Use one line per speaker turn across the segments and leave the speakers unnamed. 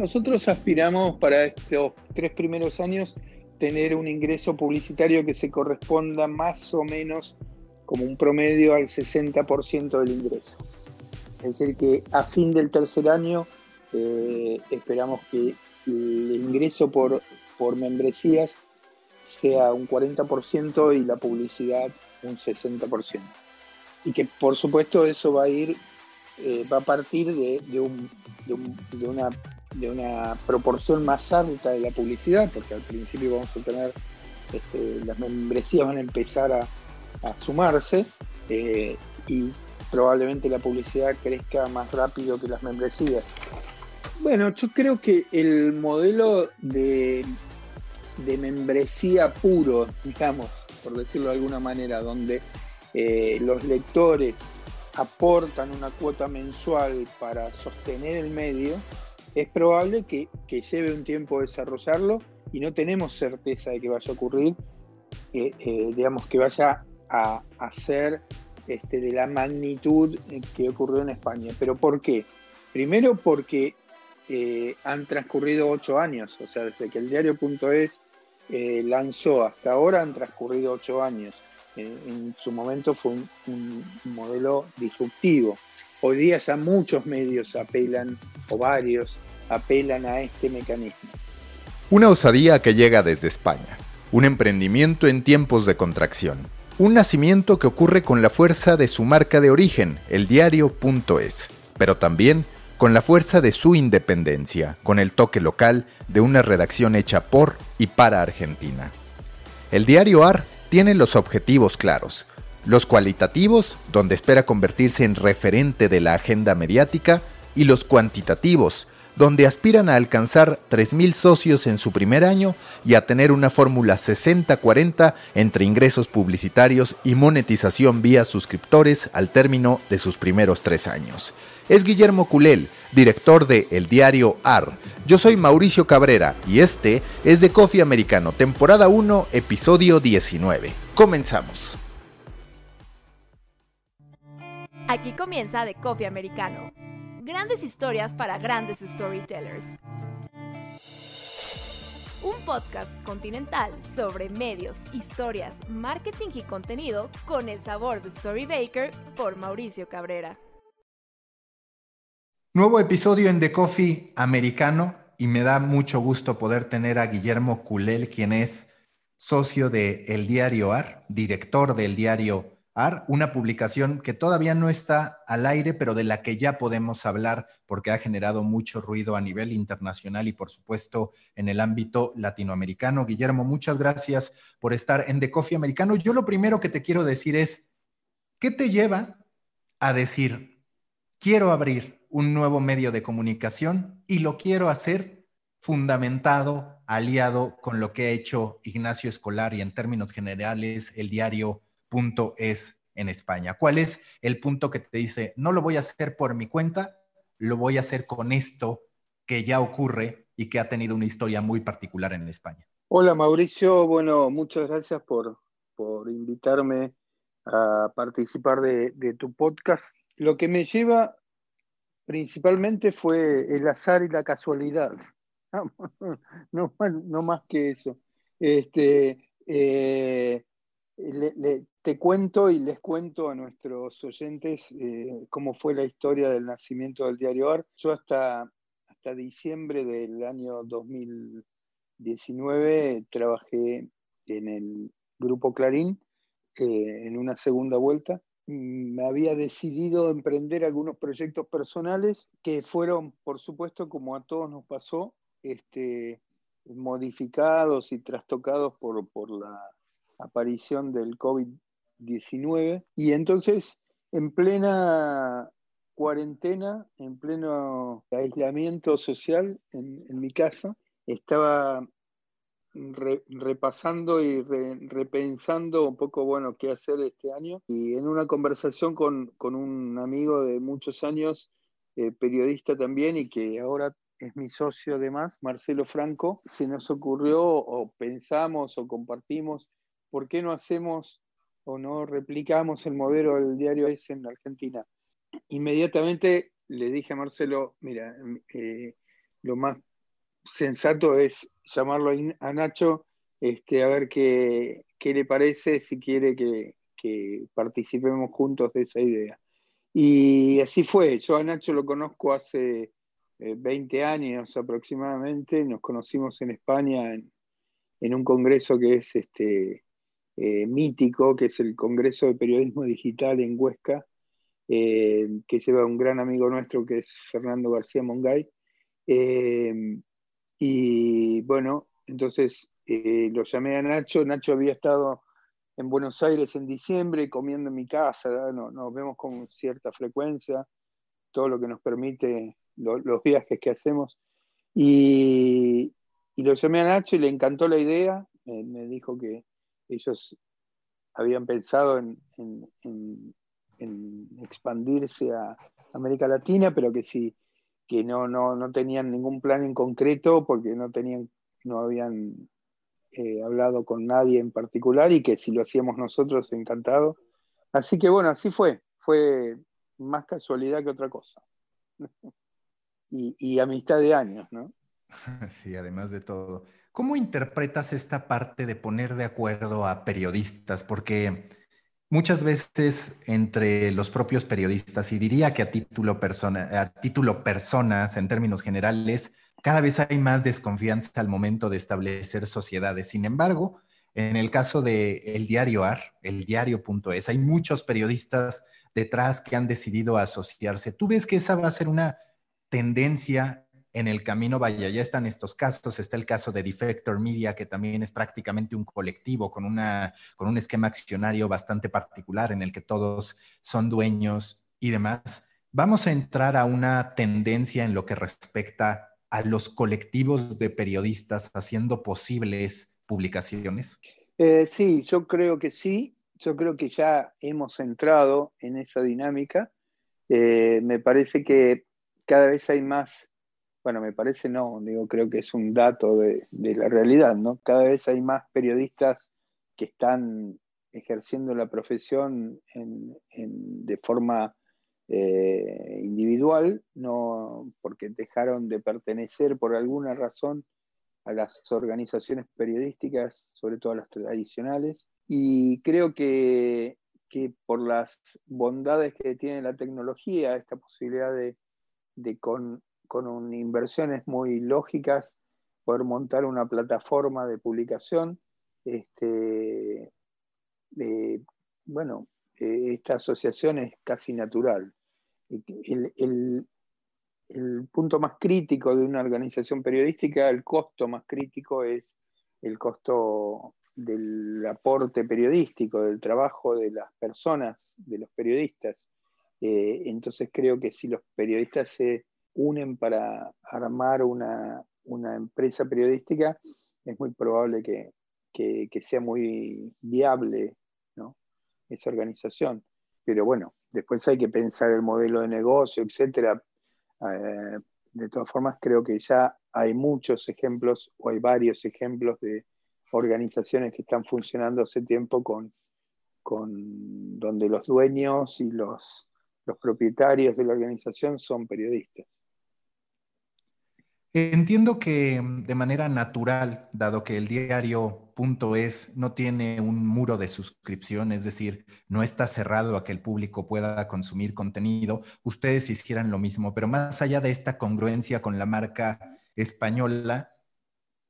Nosotros aspiramos para estos tres primeros años tener un ingreso publicitario que se corresponda más o menos como un promedio al 60% del ingreso. Es decir, que a fin del tercer año eh, esperamos que el ingreso por, por membresías sea un 40% y la publicidad un 60%. Y que por supuesto eso va a ir, eh, va a partir de, de, una, de una proporción más alta de la publicidad, porque al principio vamos a tener, este, las membresías van a empezar a, sumarse eh, y probablemente la publicidad crezca más rápido que las membresías. Bueno, yo creo que el modelo de, de membresía puro, digamos, por decirlo de alguna manera, donde eh, los lectores aportan una cuota mensual para sostener el medio, es probable que, lleve un tiempo desarrollarlo y no tenemos certeza de que vaya a ocurrir, eh, eh, digamos, que vaya a, ser este, de la magnitud que ocurrió en España. ¿Pero por qué? Primero porque han transcurrido ocho años, o sea, desde que el diario.es eh, lanzó hasta ahora han transcurrido ocho años. en su momento fue un, modelo disruptivo. Hoy día ya muchos medios apelan, o varios, apelan a este mecanismo.
Una osadía que llega desde España, un emprendimiento en tiempos de contracción, un nacimiento que ocurre con la fuerza de su marca de origen, el diario.es, pero también con la fuerza de su independencia, con el toque local de una redacción hecha por y para Argentina. El diario AR tiene los objetivos claros, los cualitativos, donde espera convertirse en referente de la agenda mediática, y los cuantitativos, donde aspiran a alcanzar 3.000 socios en su primer año y a tener una fórmula 60-40 entre ingresos publicitarios y monetización vía suscriptores al término de sus primeros tres años es Guillermo Culel, director de El Diario AR. Yo soy Mauricio Cabrera y este es de Coffee Americano, temporada 1, episodio 19. Comenzamos.
Aquí comienza The Coffee Americano. Grandes historias para grandes storytellers. Un podcast continental sobre medios, historias, marketing y contenido con el sabor de Story Baker por Mauricio Cabrera.
Nuevo episodio en The Coffee americano y me da mucho gusto poder tener a Guillermo Culel, quien es socio de El Diario AR, director del Diario Una publicación que todavía no está al aire, pero de la que ya podemos hablar porque ha generado mucho ruido a nivel internacional y por supuesto en el ámbito latinoamericano. Guillermo, muchas gracias por estar en The Coffee americano. Yo lo primero que te quiero decir es, ¿qué te lleva a decir, quiero abrir un nuevo medio de comunicación y lo quiero hacer fundamentado, aliado con lo que ha hecho Ignacio Escolar y en términos generales el diario Punto Es en España. ¿Cuál es el punto que te dice, no lo voy a hacer por mi cuenta, lo voy a hacer con esto que ya ocurre y que ha tenido una historia muy particular en España?
Hola Mauricio, bueno, muchas gracias por, invitarme a participar de, tu podcast. Lo que me lleva principalmente fue el azar y la casualidad. No, más que eso. Este, eh, te cuento y les cuento a nuestros oyentes eh, cómo fue la historia del nacimiento del diario AR. Yo hasta, hasta diciembre del año 2019 trabajé en el grupo Clarín eh, en una segunda vuelta me había decidido emprender algunos proyectos personales que fueron, por supuesto, como a todos nos pasó, este, modificados y trastocados por, por la aparición del COVID-19. Y entonces, en plena cuarentena, en pleno aislamiento social en, en mi casa, estaba repasando y repensando un poco, bueno, qué hacer este año. Y en una conversación con, un amigo de muchos años, eh, periodista también, y que ahora es mi socio además, Marcelo Franco, se nos ocurrió o pensamos o compartimos, ¿por qué no hacemos o no replicamos el modelo del diario S en Argentina? Inmediatamente le dije a Marcelo, mira, eh, lo más sensato es llamarlo a Nacho este, a ver qué, le parece, si quiere que, participemos juntos de esa idea. Y así fue, yo a Nacho lo conozco hace 20 eh, años aproximadamente, nos conocimos en España en, un congreso que es este, eh, mítico, que es el Congreso de Periodismo Digital en Huesca, eh, que lleva un gran amigo nuestro que es Fernando García Mongay. y bueno, entonces lo llamé a Nacho, Nacho había estado en Buenos Aires en diciembre comiendo en mi casa, nos vemos con cierta frecuencia, todo lo que nos permite los viajes que hacemos. Y, lo llamé a Nacho y le encantó la idea, me dijo que ellos habían pensado en, expandirse a América Latina, pero que sí, que no, no, no tenían ningún plan en concreto porque no tenían, no habían eh, hablado con nadie en particular y que si lo hacíamos nosotros, encantado. Así que bueno, así fue. Fue más casualidad que otra cosa. y, amistad de años, ¿no?
Sí, además de todo. ¿Cómo interpretas esta parte de poner de acuerdo a periodistas? Porque muchas veces entre los propios periodistas, y diría que a título, persona, a título personas en términos generales, cada vez hay más desconfianza al momento de establecer sociedades. Sin embargo, en el caso de el diario AR, el diario.es, hay muchos periodistas detrás que han decidido asociarse. ¿Tú ves que esa va a ser una tendencia en el camino? Vaya, ya están estos casos, está el caso de Defector Media, que también es prácticamente un colectivo con, una, con un esquema accionario bastante particular en el que todos son dueños y demás. Vamos a entrar a una tendencia en lo que respecta a los colectivos de periodistas haciendo posibles publicaciones?
Eh, sí, yo creo que sí. Yo creo que ya hemos entrado en esa dinámica. Eh, me parece que cada vez hay más, bueno, me parece no, digo, creo que es un dato de, la realidad, ¿no? Cada vez hay más periodistas que están ejerciendo la profesión de forma eh, individual, no porque dejaron de pertenecer por alguna razón a las organizaciones periodísticas, sobre todo a las tradicionales, y creo que, por las bondades que tiene la tecnología, esta posibilidad de, con, inversiones muy lógicas poder montar una plataforma de publicación, este, bueno, eh, esta asociación es casi natural el, punto más crítico de una organización periodística, el costo más crítico es el costo del aporte periodístico, del trabajo de las personas, de los periodistas. Eh, entonces creo que si los periodistas se unen para armar una, empresa periodística, es muy probable que, sea muy viable esa organización. Pero bueno, después hay que pensar el modelo de negocio, etcétera. Eh, de todas formas, creo que ya hay muchos ejemplos o hay varios ejemplos de organizaciones que están funcionando hace tiempo con, con donde los dueños y los, los propietarios de la organización son periodistas.
Entiendo que mm, de manera natural, dado que el diario punto es no tiene un muro de suscripción, es decir, no está cerrado a que el público pueda consumir contenido, ustedes hicieran lo mismo, pero más allá de esta congruencia con la marca española,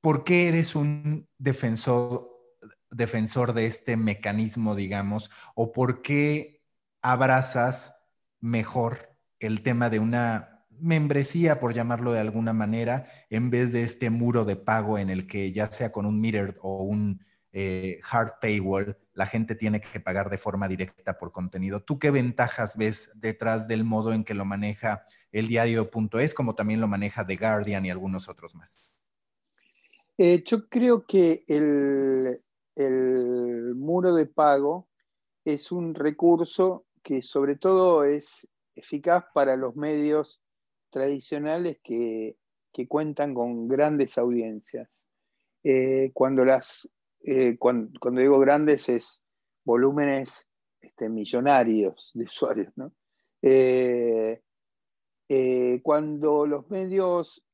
¿por qué eres un defensor, defensor de este mecanismo, digamos, o por qué abrazas mejor el tema de una membresía, por llamarlo de alguna manera, en vez de este muro de pago en el que ya sea con un meter o un eh, hard paywall, la gente tiene que pagar de forma directa por contenido. ¿Tú qué ventajas ves detrás del modo en que lo maneja el diario.es, como también lo maneja The Guardian y algunos otros más?
Eh, yo creo que el, el muro de pago es un recurso que sobre todo es eficaz para los medios tradicionales que, cuentan con grandes audiencias. Eh, cuando, las, eh, cuando, digo grandes es volúmenes este, millonarios de usuarios. Eh, cuando los medios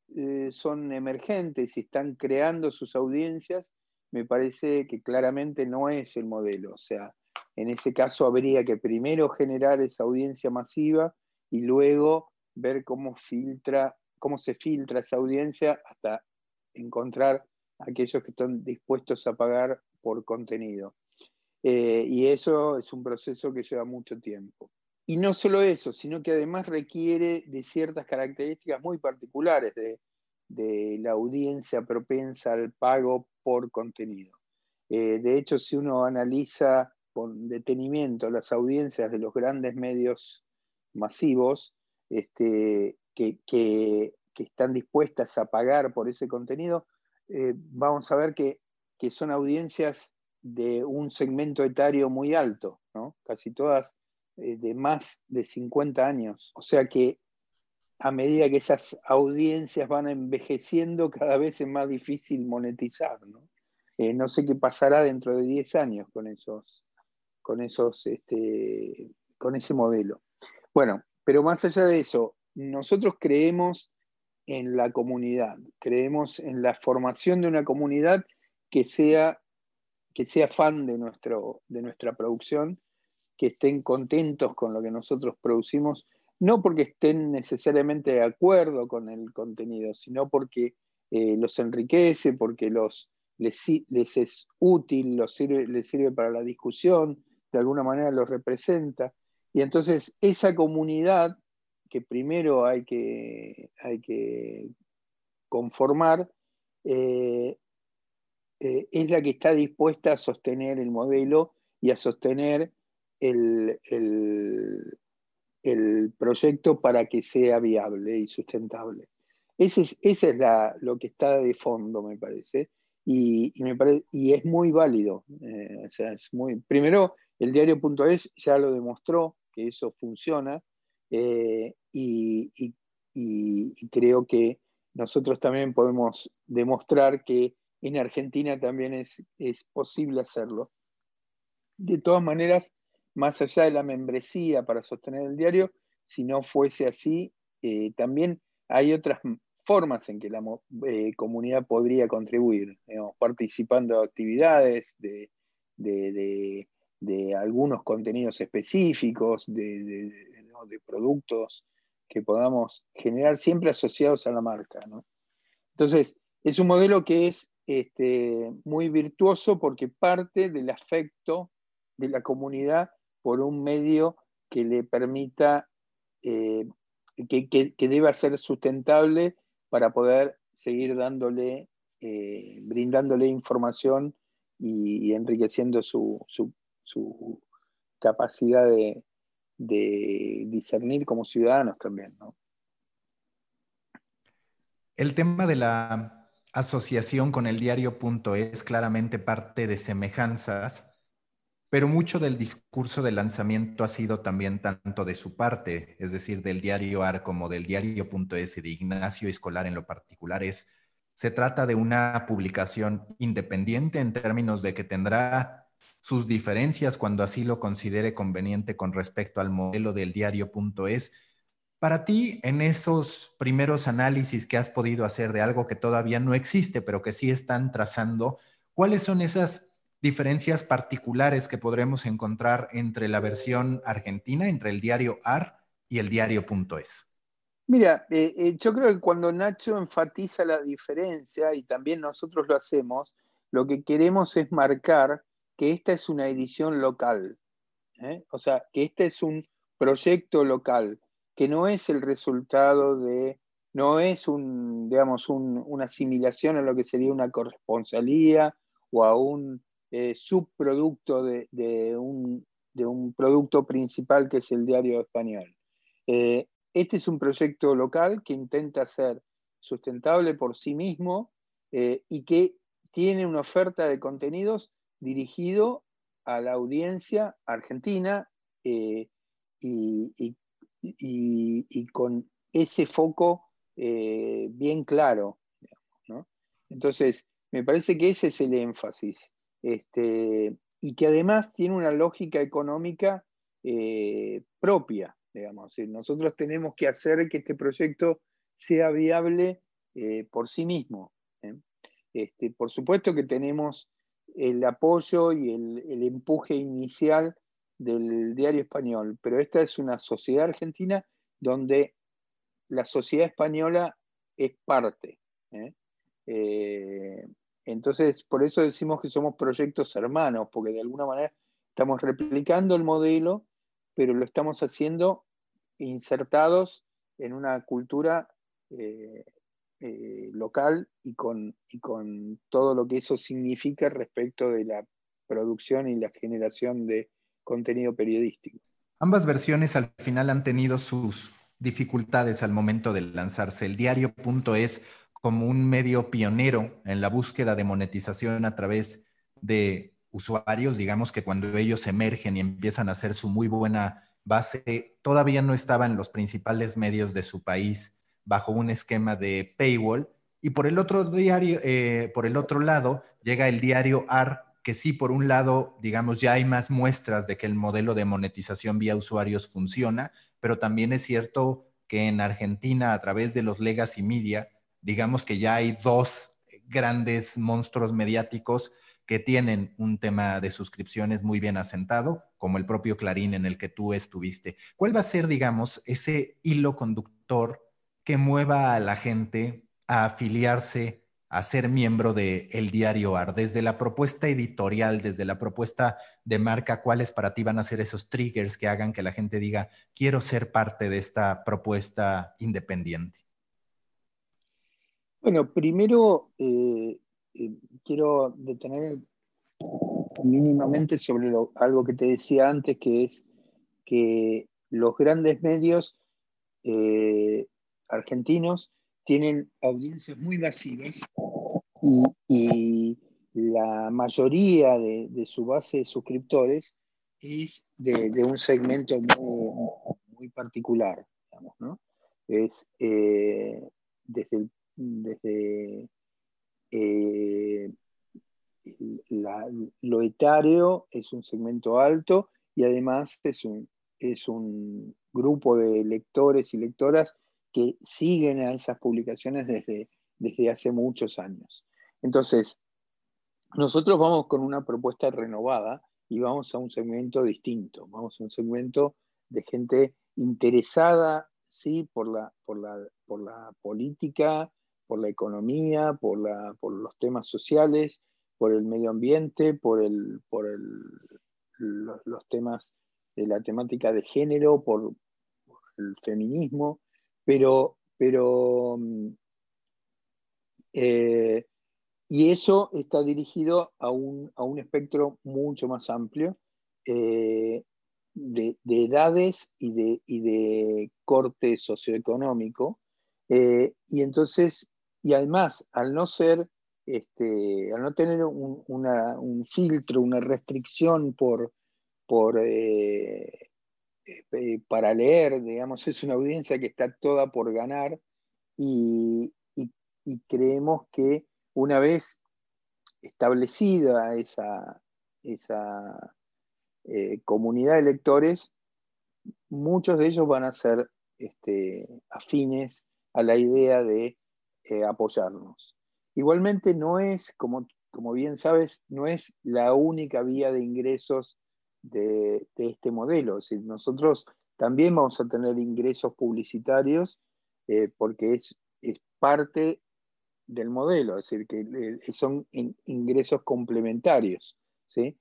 son emergentes y están creando sus audiencias, me parece que claramente no es el modelo. O sea, en ese caso habría que primero generar esa audiencia masiva y luego ver cómo filtra, cómo se filtra esa audiencia hasta encontrar aquellos que están dispuestos a pagar por contenido. Eh, y eso es un proceso que lleva mucho tiempo. Y no solo eso, sino que además requiere de ciertas características muy particulares de, la audiencia propensa al pago por contenido. Eh, de hecho, si uno analiza con detenimiento las audiencias de los grandes medios masivos este, que, están dispuestas a pagar por ese contenido, eh, vamos a ver que, son audiencias de un segmento etario muy alto, ¿no? casi todas eh, de más de 50 años. O sea que a medida que esas audiencias van envejeciendo, cada vez es más difícil monetizar. No, eh, no sé qué pasará dentro de 10 años con esos, con esos, este, con ese modelo. Bueno, pero más allá de eso, nosotros creemos en la comunidad, creemos en la formación de una comunidad que sea, que sea fan de, nuestro, de nuestra producción que estén contentos con lo que nosotros producimos, no porque estén necesariamente de acuerdo con el contenido, sino porque eh, los enriquece, porque los, les, es útil, los sirve, les sirve para la discusión, de alguna manera los representa. Y entonces esa comunidad que primero hay que, hay que conformar, eh, eh, es la que está dispuesta a sostener el modelo y a sostener el, el, proyecto para que sea viable y sustentable. Ese es, ese es lo que está de fondo, me parece, y, y, me y es muy válido. Eh, o sea, es muy, primero, el diario.es ya lo demostró que eso funciona eh, y, creo que nosotros también podemos demostrar que en Argentina también es, es posible hacerlo. De todas maneras, más allá de la membresía para sostener el diario, si no fuese así, eh, también hay otras formas en que la eh, comunidad podría contribuir, participando de actividades, de, algunos contenidos específicos, de, productos que podamos generar siempre asociados a la marca. Entonces, es un modelo que es este, muy virtuoso porque parte del afecto de la comunidad por un medio que le permita, eh, que, deba ser sustentable para poder seguir dándole, eh, brindándole información y, enriqueciendo su, capacidad de, discernir como ciudadanos también.
El tema de la asociación con el diario.es claramente parte de semejanzas pero mucho del discurso de lanzamiento ha sido también tanto de su parte, es decir, del diario AR como del diario.es y de Ignacio Escolar en lo particular, es, se trata de una publicación independiente en términos de que tendrá sus diferencias cuando así lo considere conveniente con respecto al modelo del diario.es. Para ti, en esos primeros análisis que has podido hacer de algo que todavía no existe, pero que sí están trazando, ¿cuáles son esas diferencias particulares que podremos encontrar entre la versión argentina, entre el diario AR y el diario.es?
Mira, eh, eh, yo creo que cuando Nacho enfatiza la diferencia, y también nosotros lo hacemos, lo que queremos es marcar que esta es una edición local, ¿eh? o sea, que este es un proyecto local, que no es el resultado de, no es un, digamos, una asimilación a lo que sería una corresponsalía o a un eh, subproducto de, un, producto principal que es el diario español. Eh, este es un proyecto local que intenta ser sustentable por sí mismo y que tiene una oferta de contenidos dirigido a la audiencia argentina y, con ese foco bien claro. Entonces, me parece que ese es el énfasis. Este, y que además tiene una lógica económica eh, propia, digamos. Nosotros tenemos que hacer que este proyecto sea viable eh, por sí mismo. Este, por supuesto que tenemos el apoyo y el, empuje inicial del diario español, pero esta es una sociedad argentina donde la sociedad española es parte. entonces, por eso decimos que somos proyectos hermanos, porque de alguna manera estamos replicando el modelo, pero lo estamos haciendo insertados en una cultura eh, eh, local y con, y con todo lo que eso significa respecto de la producción y la generación de contenido periodístico.
Ambas versiones al final han tenido sus dificultades al momento de lanzarse. El diario.es como un medio pionero en la búsqueda de monetización a través de usuarios, digamos que cuando ellos emergen y empiezan a hacer su muy buena base, todavía no estaba en los principales medios de su país bajo un esquema de paywall. Y por el otro diario, eh, por el otro lado, llega el diario AR, que sí, por un lado, digamos, ya hay más muestras de que el modelo de monetización vía usuarios funciona, pero también es cierto que en Argentina, a través de los legacy media, digamos que ya hay dos grandes monstruos mediáticos que tienen un tema de suscripciones muy bien asentado, como el propio Clarín en el que tú estuviste. ¿Cuál va a ser, digamos, ese hilo conductor que mueva a la gente a afiliarse, a ser miembro de El Diario AR? Desde la propuesta editorial, desde la propuesta de marca, ¿cuáles para ti van a ser esos triggers que hagan que la gente diga, quiero ser parte de esta propuesta independiente?
Bueno, primero eh, eh, quiero detener mínimamente sobre algo que te decía antes, que es que los grandes medios eh, argentinos tienen audiencias muy masivas y, la mayoría de, su base de suscriptores es de, un segmento muy, particular, ¿no? Es eh, desde, desde eh, lo etario es un segmento alto y además es un, es un grupo de lectores y lectoras que siguen a esas publicaciones desde, desde hace muchos años. Entonces, nosotros vamos con una propuesta renovada y vamos a un segmento distinto, vamos a un segmento de gente interesada ¿sí? por, la, por, la, por la política, por la economía, por, la, por los temas sociales, por el medio ambiente, por, el, por el, los, temas de la temática de género, por, el feminismo, pero, pero mm, eh, y eso está dirigido a un, a un espectro mucho más amplio eh, de, de, edades y de, y de corte socioeconómico. Eh, y entonces y además, al no ser, este, al no tener un, filtro, una restricción por, por eh, para leer, digamos, es una audiencia que está toda por ganar y, creemos que una vez establecida esa, esa eh, comunidad de lectores, muchos de ellos van a ser este, afines a la idea de eh, apoyarnos. Igualmente no es, como, como bien sabes, no es la única vía de ingresos de, este modelo. Nosotros también vamos a tener ingresos publicitarios eh, porque es, es, parte del modelo, es decir, que eh, son ingresos complementarios. ¿sí?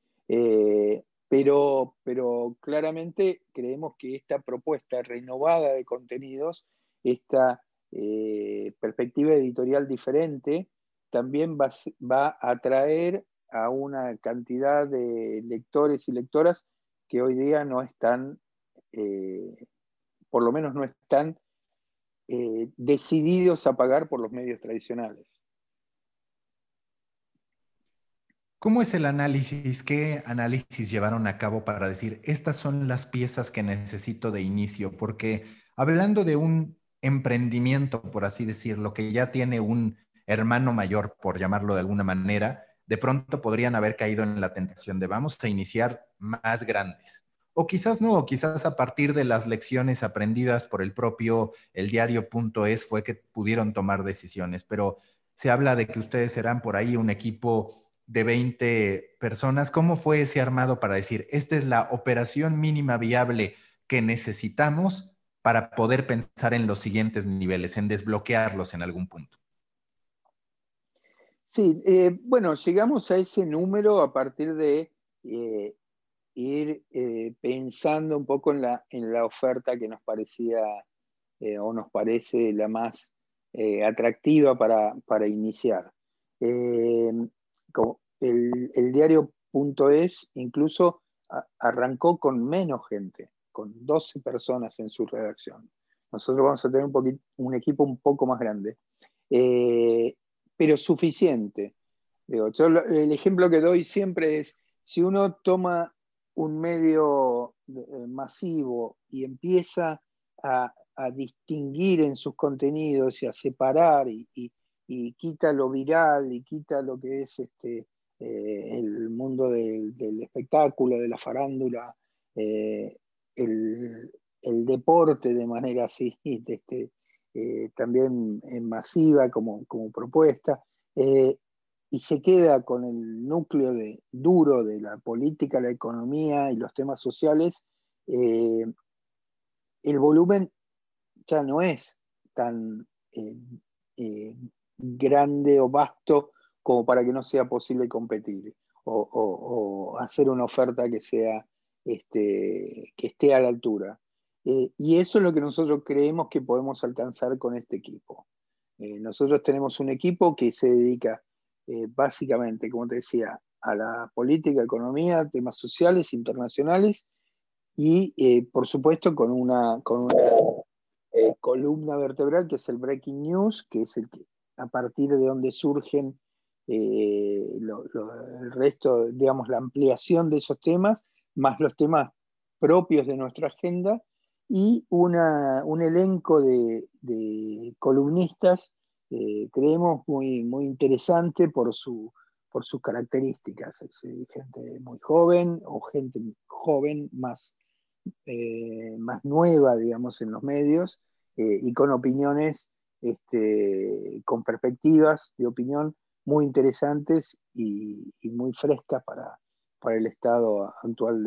pero, pero claramente creemos que esta propuesta renovada de contenidos, esta eh, perspectiva editorial diferente, también va, a atraer a una cantidad de lectores y lectoras que hoy día no están, eh, por lo menos no están eh, decididos a pagar por los medios tradicionales.
¿Cómo es el análisis? ¿Qué análisis llevaron a cabo para decir, estas son las piezas que necesito de inicio? Porque hablando de un emprendimiento, por así decirlo, que ya tiene un hermano mayor, por llamarlo de alguna manera, de pronto podrían haber caído en la tentación de vamos a iniciar más grandes o quizás no, o quizás a partir de las lecciones aprendidas por el propio el diario.es fue que pudieron tomar decisiones, pero se habla de que ustedes serán por ahí un equipo de 20 personas. ¿Cómo fue ese armado para decir, esta es la operación mínima viable que necesitamos para poder pensar en los siguientes niveles, en desbloquearlos en algún punto?
Sí, eh, bueno, llegamos a ese número a partir de eh, ir eh, pensando un poco en la, en la oferta que nos parecía o nos parece la más atractiva para, para iniciar. Como el, el diario.es incluso arrancó con menos gente, con 12 personas en su redacción. Nosotros vamos a tener un, un equipo un poco más grande pero suficiente. el ejemplo que doy siempre es, si uno toma un medio eh, masivo y empieza a, distinguir en sus contenidos y a separar y, quita lo viral y quita lo que es este, eh, el mundo del, espectáculo, de la farándula, eh, el, deporte de manera así, este, eh, también en masiva como, propuesta, eh, y se queda con el núcleo de, duro de la política, la economía y los temas sociales, eh, el volumen ya no es tan grande o vasto como para que no sea posible competir o, hacer una oferta que sea este, que esté a la altura. Eh, y eso es lo que nosotros creemos que podemos alcanzar con este equipo. Eh, nosotros tenemos un equipo que se dedica eh, básicamente, como te decía, a la política, economía, temas sociales, internacionales y, por supuesto, con una, columna vertebral que es el Breaking News, que es el a partir de donde surgen el resto, digamos, la ampliación de esos temas, más los temas propios de nuestra agenda y un elenco de, columnistas, eh, creemos, muy, muy interesante por, su, por sus características. gente muy joven o gente joven más, eh, más nueva, digamos, en los medios eh, y con opiniones, este, con perspectivas de opinión muy interesantes y, muy frescas para, para el estado actual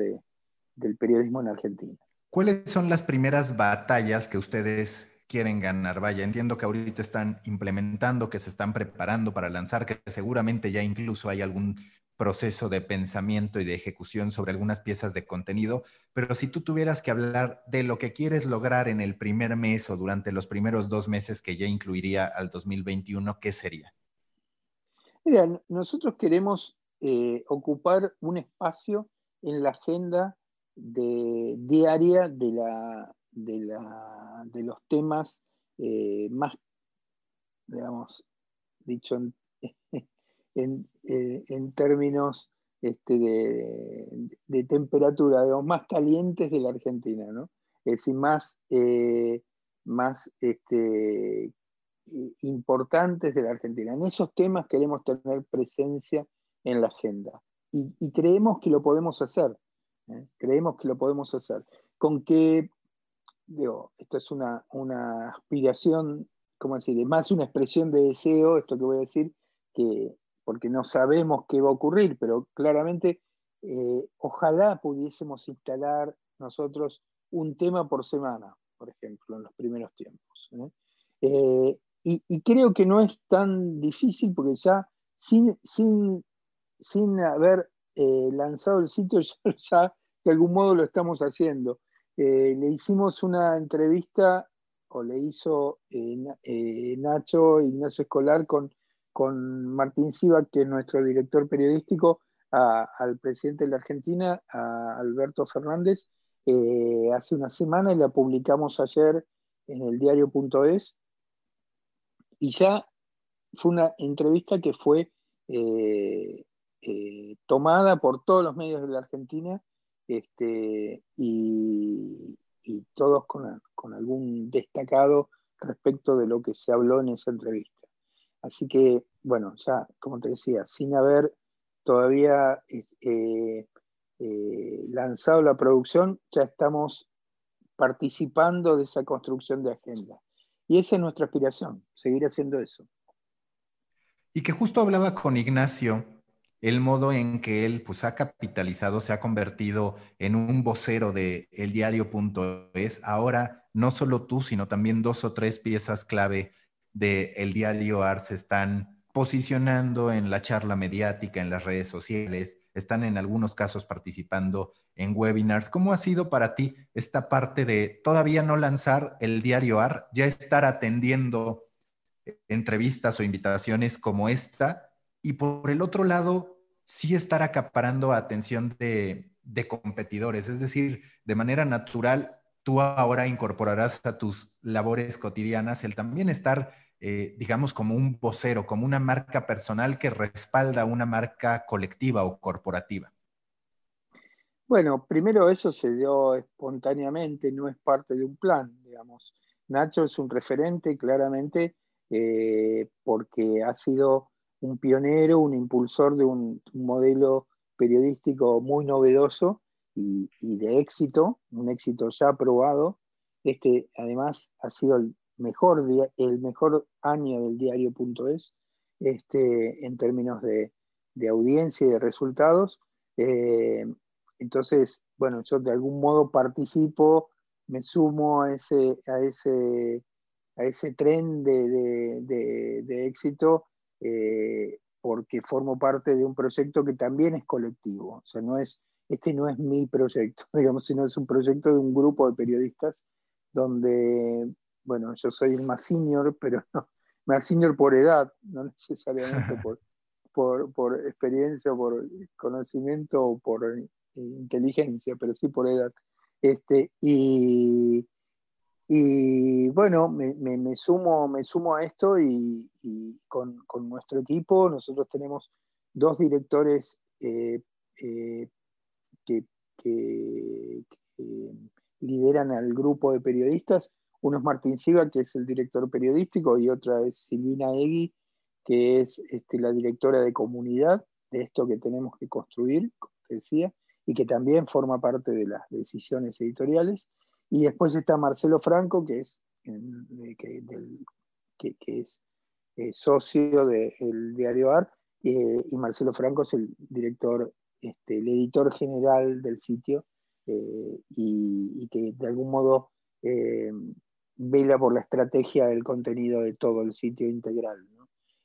del periodismo en Argentina.
¿Cuáles son las primeras batallas que ustedes quieren ganar? Vaya, entiendo que ahorita están implementando, que se están preparando para lanzar, que seguramente ya incluso hay algún proceso de pensamiento y de ejecución sobre algunas piezas de contenido, pero si tú tuvieras que hablar de lo que quieres lograr en el primer mes o durante los primeros dos meses que ya incluiría al 2021, ¿qué sería?
Mira, nosotros queremos eh, ocupar un espacio en la agenda diaria de, la, de, la, de los temas eh, más, digamos, dicho en, eh, en, términos este, de, de, temperatura, digamos, más calientes de la Argentina, ¿no? Es decir, más, eh, más este, importantes de la Argentina. En esos temas queremos tener presencia en la agenda y creemos que lo podemos hacer. ¿Eh? Creemos que lo podemos hacer. Con que, digo, esto es una, aspiración, ¿cómo decir? Es más una expresión de deseo, esto que voy a decir, que, porque no sabemos qué va a ocurrir, pero claramente eh, ojalá pudiésemos instalar nosotros un tema por semana, por ejemplo, en los primeros tiempos. ¿eh? y, creo que no es tan difícil porque ya sin, sin, sin haber lanzado el sitio ya de algún modo lo estamos haciendo. Eh, le hicimos una entrevista, o le hizo eh, eh, Nacho Ignacio Escolar con, con Martín Siva, que es nuestro director periodístico, al presidente de la Argentina, a Alberto Fernández, hace una semana y la publicamos ayer en el diario.es. Y ya fue una entrevista que fue tomada por todos los medios de la Argentina este, y, todos con, algún destacado respecto de lo que se habló en esa entrevista. Así que, bueno, ya, como te decía, sin haber todavía eh, eh, lanzado la producción, ya estamos participando de esa construcción de agenda. Y esa es nuestra aspiración, seguir haciendo eso.
Y que justo hablaba con Ignacio el modo en que él pues ha capitalizado, se ha convertido en un vocero de eldiario.es. Ahora no solo tú, sino también dos o tres piezas clave de El Diario AR se están posicionando en la charla mediática, en las redes sociales, están en algunos casos participando en webinars. ¿Cómo ha sido para ti esta parte de todavía no lanzar el diario AR, ya estar atendiendo entrevistas o invitaciones como esta? Y por el otro lado, sí estar acaparando atención de, competidores, es decir, de manera natural, tú ahora incorporarás a tus labores cotidianas el también estar eh, digamos, como un vocero, como una marca personal que respalda una marca colectiva o corporativa?
Bueno, primero eso se dio espontáneamente, no es parte de un plan, digamos. Nacho es un referente claramente eh, porque ha sido un pionero, un impulsor de un, modelo periodístico muy novedoso y, de éxito, un éxito ya probado. Este además ha sido el mejor el mejor año del diario.es este, en términos de, audiencia y de resultados. Eh, entonces, bueno, yo de algún modo participo, me sumo a ese, a ese, a ese tren de, éxito eh, porque formo parte de un proyecto que también es colectivo. O sea, no es, este no es mi proyecto, digamos, sino es un proyecto de un grupo de periodistas donde bueno, yo soy el más senior, pero no, más senior por edad, no necesariamente por, por, experiencia, por conocimiento o por inteligencia, pero sí por edad. Este, y, y bueno, me, sumo, me sumo a esto y, con, nuestro equipo, nosotros tenemos dos directores eh, eh, que, lideran al grupo de periodistas uno es Martín Silva, que es el director periodístico, y otra es Silvina Egui, que es este, la directora de comunidad de esto que tenemos que construir, como decía, y que también forma parte de las decisiones editoriales. Y después está Marcelo Franco, que es, que, es eh, socio del diario AR, eh, y Marcelo Franco es el director, este, el editor general del sitio, eh, y, que de algún modo vela por la estrategia del contenido de todo el sitio integral.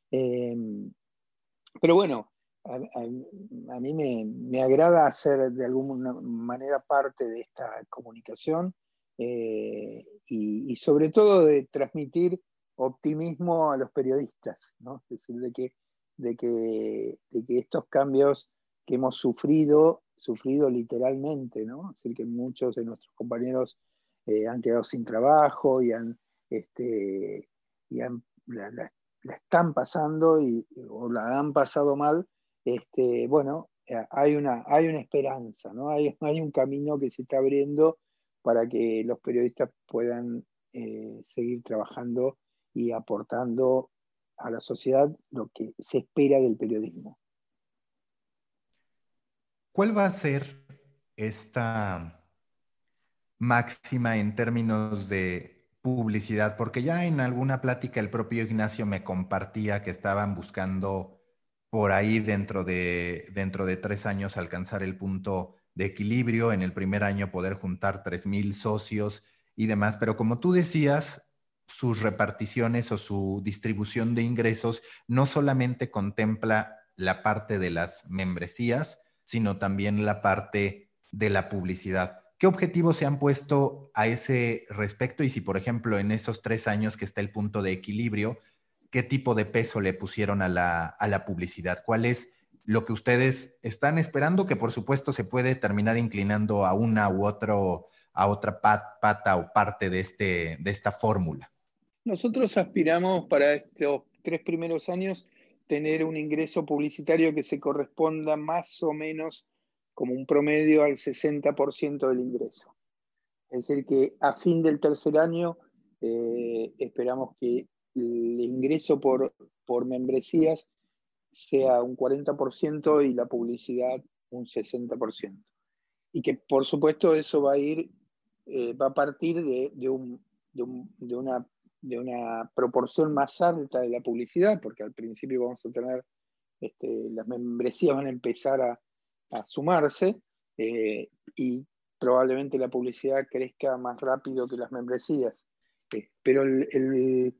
Pero bueno, a, mí me, agrada hacer de alguna manera parte de esta comunicación eh, y, sobre todo de transmitir optimismo a los periodistas, es decir, de que, de, que, de que estos cambios que hemos sufrido, sufrido literalmente, ¿no? es decir, que muchos de nuestros compañeros eh, han quedado sin trabajo y, han, este, y la, están pasando y, o la han pasado mal, este, bueno, eh, hay una, hay una esperanza, hay un camino que se está abriendo para que los periodistas puedan eh, seguir trabajando y aportando a la sociedad lo que se espera del periodismo.
¿Cuál va a ser esta máxima en términos de publicidad? Porque ya en alguna plática el propio Ignacio me compartía que estaban buscando por ahí dentro de, dentro de tres años alcanzar el punto de equilibrio, en el primer año poder juntar tres mil socios y demás. Pero como tú decías, sus reparticiones o su distribución de ingresos no solamente contempla la parte de las membresías, sino también la parte de la publicidad. ¿Qué objetivos se han puesto a ese respecto? Y si, por ejemplo, en esos tres años que está el punto de equilibrio, ¿qué tipo de peso le pusieron a la, publicidad? ¿Cuál es lo que ustedes están esperando? Que por supuesto se puede terminar inclinando a una u otro, a otra pata o parte de, este, de esta fórmula.
Nosotros aspiramos para estos tres primeros años tener un ingreso publicitario que se corresponda más o menos como un promedio al 60% del ingreso. Es decir, que a fin del tercer año eh, esperamos que el ingreso por, por membresías sea un 40% y la publicidad un 60%. y que por supuesto eso va a ir, eh, va a partir de, de, un, de, una, de una proporción más alta de la publicidad, porque al principio vamos a tener, este, las membresías van a empezar a, a sumarse eh, y probablemente la publicidad crezca más rápido que las membresías. Eh, pero el,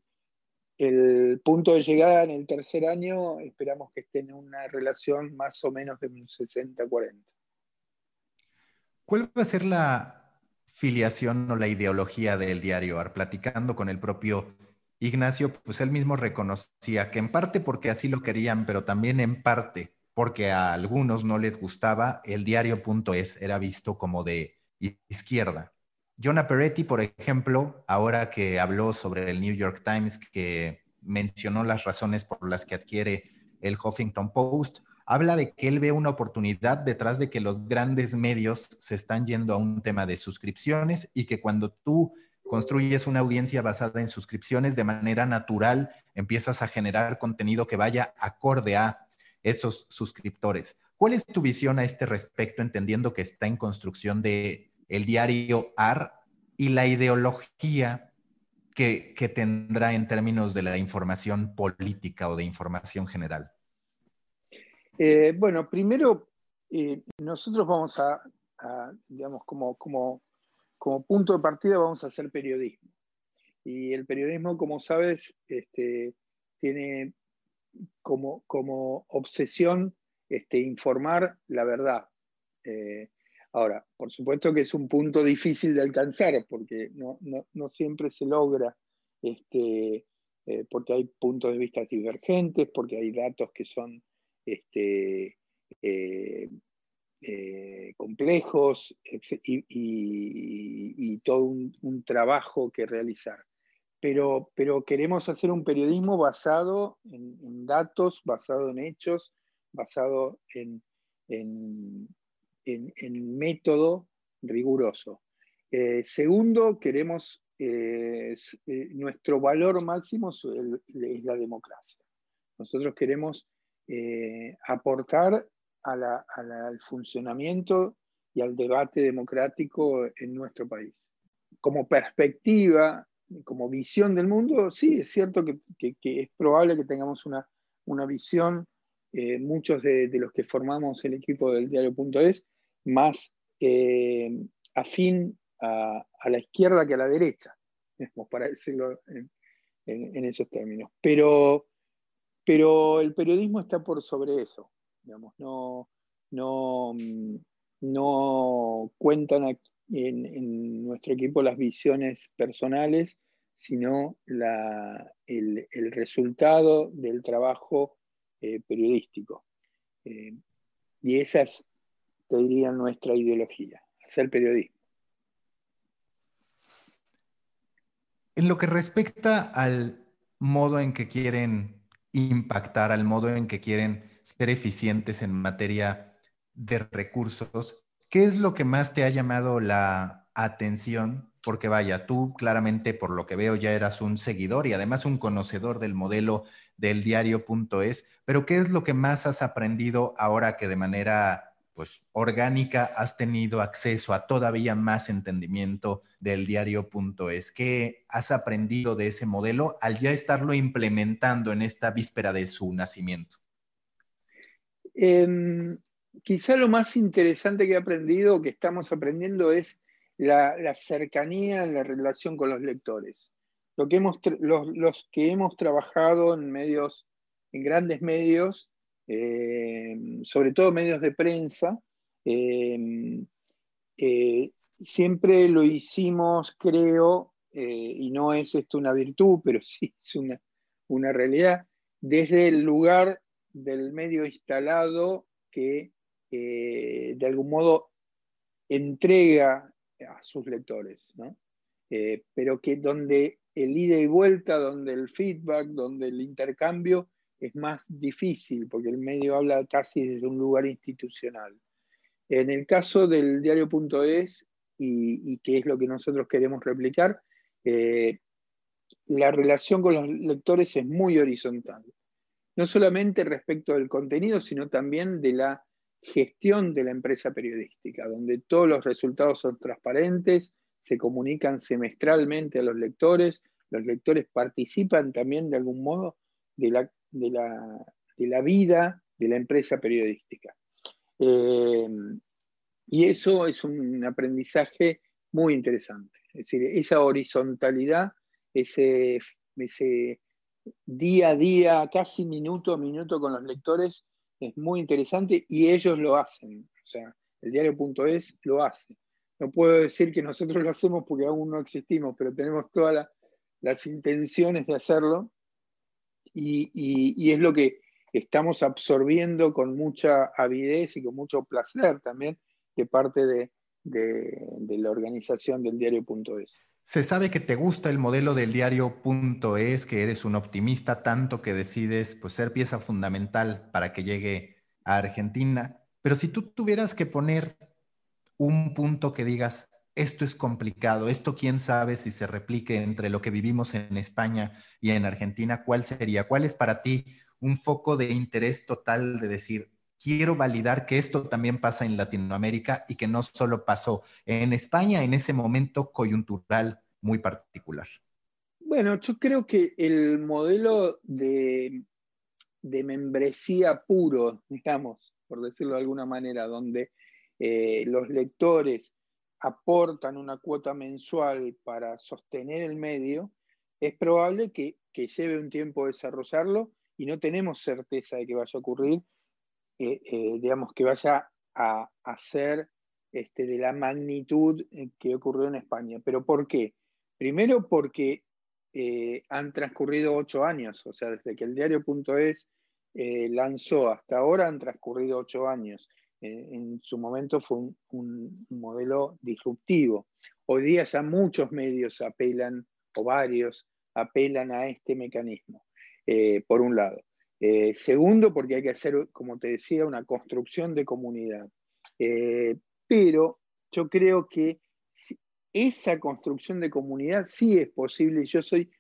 punto de llegada en el tercer año esperamos que esté en una relación más o menos de un 60-40.
¿Cuál va a ser la filiación o la ideología del diario AR? Platicando con el propio Ignacio, pues él mismo reconocía que en parte porque así lo querían, pero también en parte porque a algunos no les gustaba, el diario.es era visto como de izquierda. Jonah Peretti, por ejemplo, ahora que habló sobre el New York Times, que mencionó las razones por las que adquiere el Huffington Post, habla de que él ve una oportunidad detrás de que los grandes medios se están yendo a un tema de suscripciones y que cuando tú construyes una audiencia basada en suscripciones de manera natural, empiezas a generar contenido que vaya acorde a esos suscriptores. ¿Cuál es tu visión a este respecto, entendiendo que está en construcción de el diario AR y la ideología que, tendrá en términos de la información política o de información general?
Eh, bueno, primero, eh, nosotros vamos a, digamos, como, como, como punto de partida vamos a hacer periodismo. Y el periodismo, como sabes, este, tiene como, como obsesión este, informar la verdad. Eh, ahora, por supuesto que es un punto difícil de alcanzar porque no, siempre se logra, este, eh, porque hay puntos de vista divergentes, porque hay datos que son este, eh, complejos y, todo un trabajo que realizar. Pero, queremos hacer un periodismo basado en, datos, basado en hechos, basado en, método riguroso. Eh, segundo, queremos, eh, eh, nuestro valor máximo es, la democracia. Nosotros queremos aportar al funcionamiento y al debate democrático en nuestro país. Como perspectiva, como visión del mundo, sí, es cierto que, es probable que tengamos una, una visión, muchos de, los que formamos el equipo del diario.es, más eh, afín a, la izquierda que a la derecha, para decirlo en, esos términos. Pero, pero el periodismo está por sobre eso, digamos, no, no, no cuentan en, nuestro equipo las visiones personales, sino el, resultado del trabajo eh, periodístico. Eh, y esa es, te diría, nuestra ideología, hacer periodismo.
En lo que respecta al modo en que quieren impactar, al modo en que quieren ser eficientes en materia de recursos, ¿Qué es lo que más te ha llamado la atención? Porque vaya, tú claramente por lo que veo ya eras un seguidor y además un conocedor del modelo del diario.es, pero ¿qué es lo que más has aprendido ahora que de manera pues orgánica has tenido acceso a todavía más entendimiento del diario.es? ¿Qué has aprendido de ese modelo al ya estarlo implementando en esta víspera de su nacimiento?
Eh, quizá lo más interesante que he aprendido, que estamos aprendiendo, es la, cercanía en la relación con los lectores. Lo que hemos, los, que hemos trabajado en medios, en grandes medios, eh, sobre todo medios de prensa, eh, eh, siempre lo hicimos, creo, y no es esto una virtud, pero sí es una, una realidad, desde el lugar del medio instalado que de algún modo entrega a sus lectores, eh, pero que donde el ida y vuelta, donde el feedback, donde el intercambio es más difícil, porque el medio habla casi desde un lugar institucional. En el caso del diario.es, y, y que es lo que nosotros queremos replicar, eh, la relación con los lectores es muy horizontal. No solamente respecto del contenido, sino también de la gestión de la empresa periodística, donde todos los resultados son transparentes, se comunican semestralmente a los lectores, los lectores participan también de algún modo de la, de la, vida de la empresa periodística. Eh, y eso es un aprendizaje muy interesante. Es decir, esa horizontalidad, ese, ese día a día, casi minuto a minuto con los lectores, es muy interesante y ellos lo hacen. O sea, el diario.es lo hace. No puedo decir que nosotros lo hacemos porque aún no existimos, pero tenemos todas las intenciones de hacerlo y, es lo que estamos absorbiendo con mucha avidez y con mucho placer también de parte de, de la organización del diario.es.
Se sabe que te gusta el modelo del diario.es, que eres un optimista tanto que decides pues, ser pieza fundamental para que llegue a Argentina. Pero si tú tuvieras que poner un punto que digas, esto es complicado, esto quién sabe si se replique entre lo que vivimos en España y en Argentina, ¿cuál sería? ¿Cuál es para ti un foco de interés total de decir, quiero validar que esto también pasa en Latinoamérica y que no solo pasó en España en ese momento coyuntural muy particular.
Bueno, yo creo que el modelo de, membresía puro, digamos, por decirlo de alguna manera, donde eh, los lectores aportan una cuota mensual para sostener el medio, es probable que, que lleve un tiempo desarrollarlo y no tenemos certeza de que vaya a ocurrir eh, digamos, que vaya a, ser este, de la magnitud que ocurrió en España. ¿Pero por qué? Primero porque eh, han transcurrido ocho años, o sea, desde que el diario.es eh, lanzó hasta ahora han transcurrido ocho años. En su momento fue un, modelo disruptivo. Hoy día ya muchos medios apelan, o varios, apelan a este mecanismo, por un lado. Eh, segundo, porque hay que hacer, como te decía, una construcción de comunidad. Eh, pero yo creo que esa construcción de comunidad sí es posible y yo soy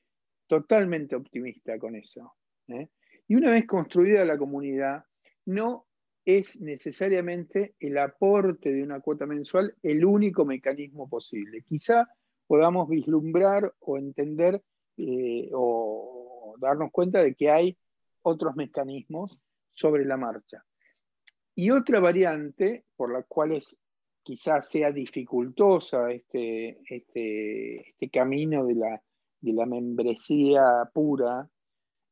totalmente optimista con eso. ¿eh? Y una vez construida la comunidad, no es necesariamente el aporte de una cuota mensual el único mecanismo posible. Quizá podamos vislumbrar o entender o darnos cuenta de que hay otros mecanismos sobre la marcha. Y otra variante por la cual quizás sea dificultosa este, este, este camino de la, de la, membresía pura,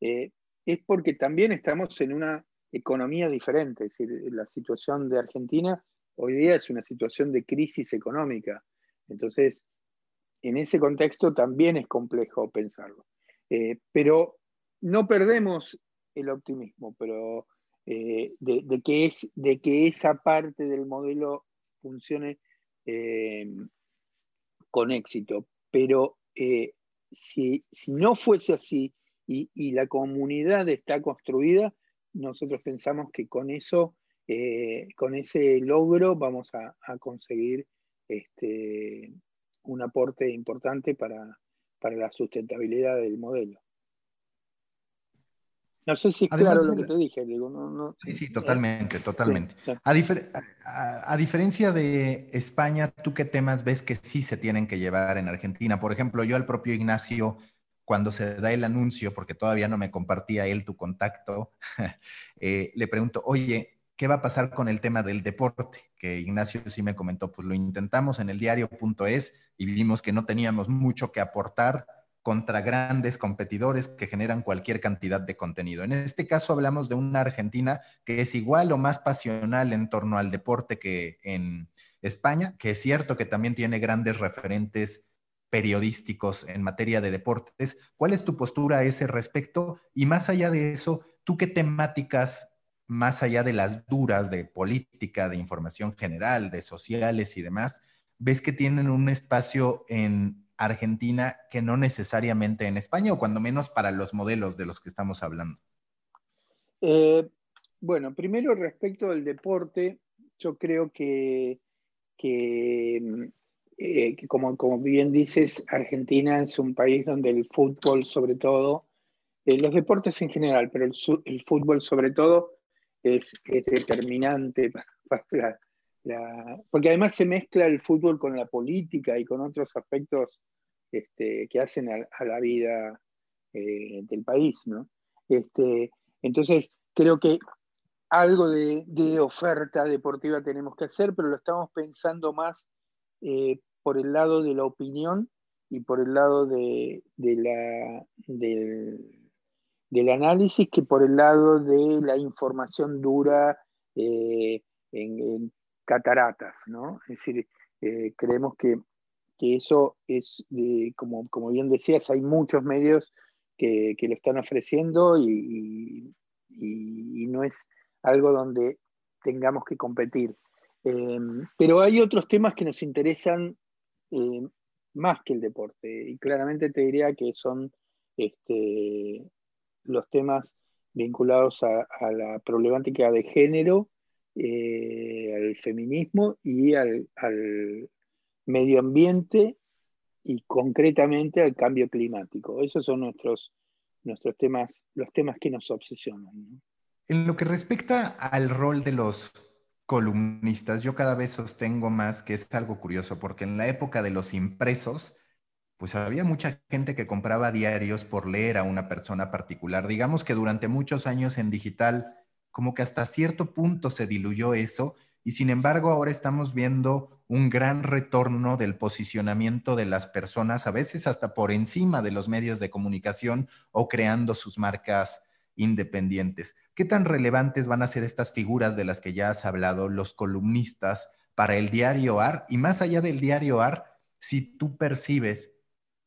eh, es porque también estamos en una economía diferente. Es decir, la situación de Argentina hoy día es una situación de crisis económica. Entonces, en ese contexto también es complejo pensarlo. Eh, pero no perdemos el optimismo, pero eh, de, que esa parte del modelo funcione eh, con éxito. Pero si, no fuese así y, la comunidad está construida, nosotros pensamos que con eso, con ese logro, vamos a, conseguir este, un aporte importante para la sustentabilidad del modelo. No sé si es claro lo que te dije, digo.
sí, sí, totalmente, totalmente. A, diferencia de España, ¿tú qué temas ves que sí se tienen que llevar en Argentina? Por ejemplo, yo al propio Ignacio, cuando se da el anuncio, porque todavía no me compartía él tu contacto, eh, le pregunto, oye, ¿qué va a pasar con el tema del deporte? Que Ignacio sí me comentó, pues lo intentamos en el diario.es y vimos que no teníamos mucho que aportar contra grandes competidores que generan cualquier cantidad de contenido. En este caso hablamos de una Argentina que es igual o más pasional en torno al deporte que en España, que es cierto que también tiene grandes referentes periodísticos en materia de deportes. ¿Cuál es tu postura a ese respecto? Y más allá de eso, ¿tú qué temáticas, más allá de las duras de política, de información general, de sociales y demás, ves que tienen un espacio en Argentina que no necesariamente en España, o cuando menos para los modelos de los que estamos hablando?
Eh, bueno, primero respecto al deporte, yo creo que, que, eh, como, como, bien dices, Argentina es un país donde el fútbol sobre todo, eh, los deportes en general, pero el, fútbol sobre todo, es, determinante porque además se mezcla el fútbol con la política y con otros aspectos este, que hacen a, la vida eh, del país, ¿no? Este, entonces, creo que algo de, oferta deportiva tenemos que hacer, pero lo estamos pensando más por el lado de la opinión y por el lado de, la, del, análisis que por el lado de la información dura eh, en, cataratas, ¿no? Es decir, eh, creemos que, eso es, como, como, bien decías, hay muchos medios que, lo están ofreciendo y, no es algo donde tengamos que competir. Eh, pero hay otros temas que nos interesan más que el deporte. Y claramente te diría que son este, los temas vinculados a, la problemática de género, eh, al feminismo y al, medio ambiente y concretamente al cambio climático. Esos son nuestros, nuestros temas, los temas que nos obsesionan.
En lo que respecta al rol de los columnistas, yo cada vez sostengo más que es algo curioso, porque en la época de los impresos, pues había mucha gente que compraba diarios por leer a una persona particular. Digamos que durante muchos años en digital, como que hasta cierto punto se diluyó eso, y sin embargo ahora estamos viendo un gran retorno del posicionamiento de las personas, a veces hasta por encima de los medios de comunicación o creando sus marcas independientes. ¿Qué tan relevantes van a ser estas figuras de las que ya has hablado, los columnistas, para el diario AR? Y más allá del diario AR, si tú percibes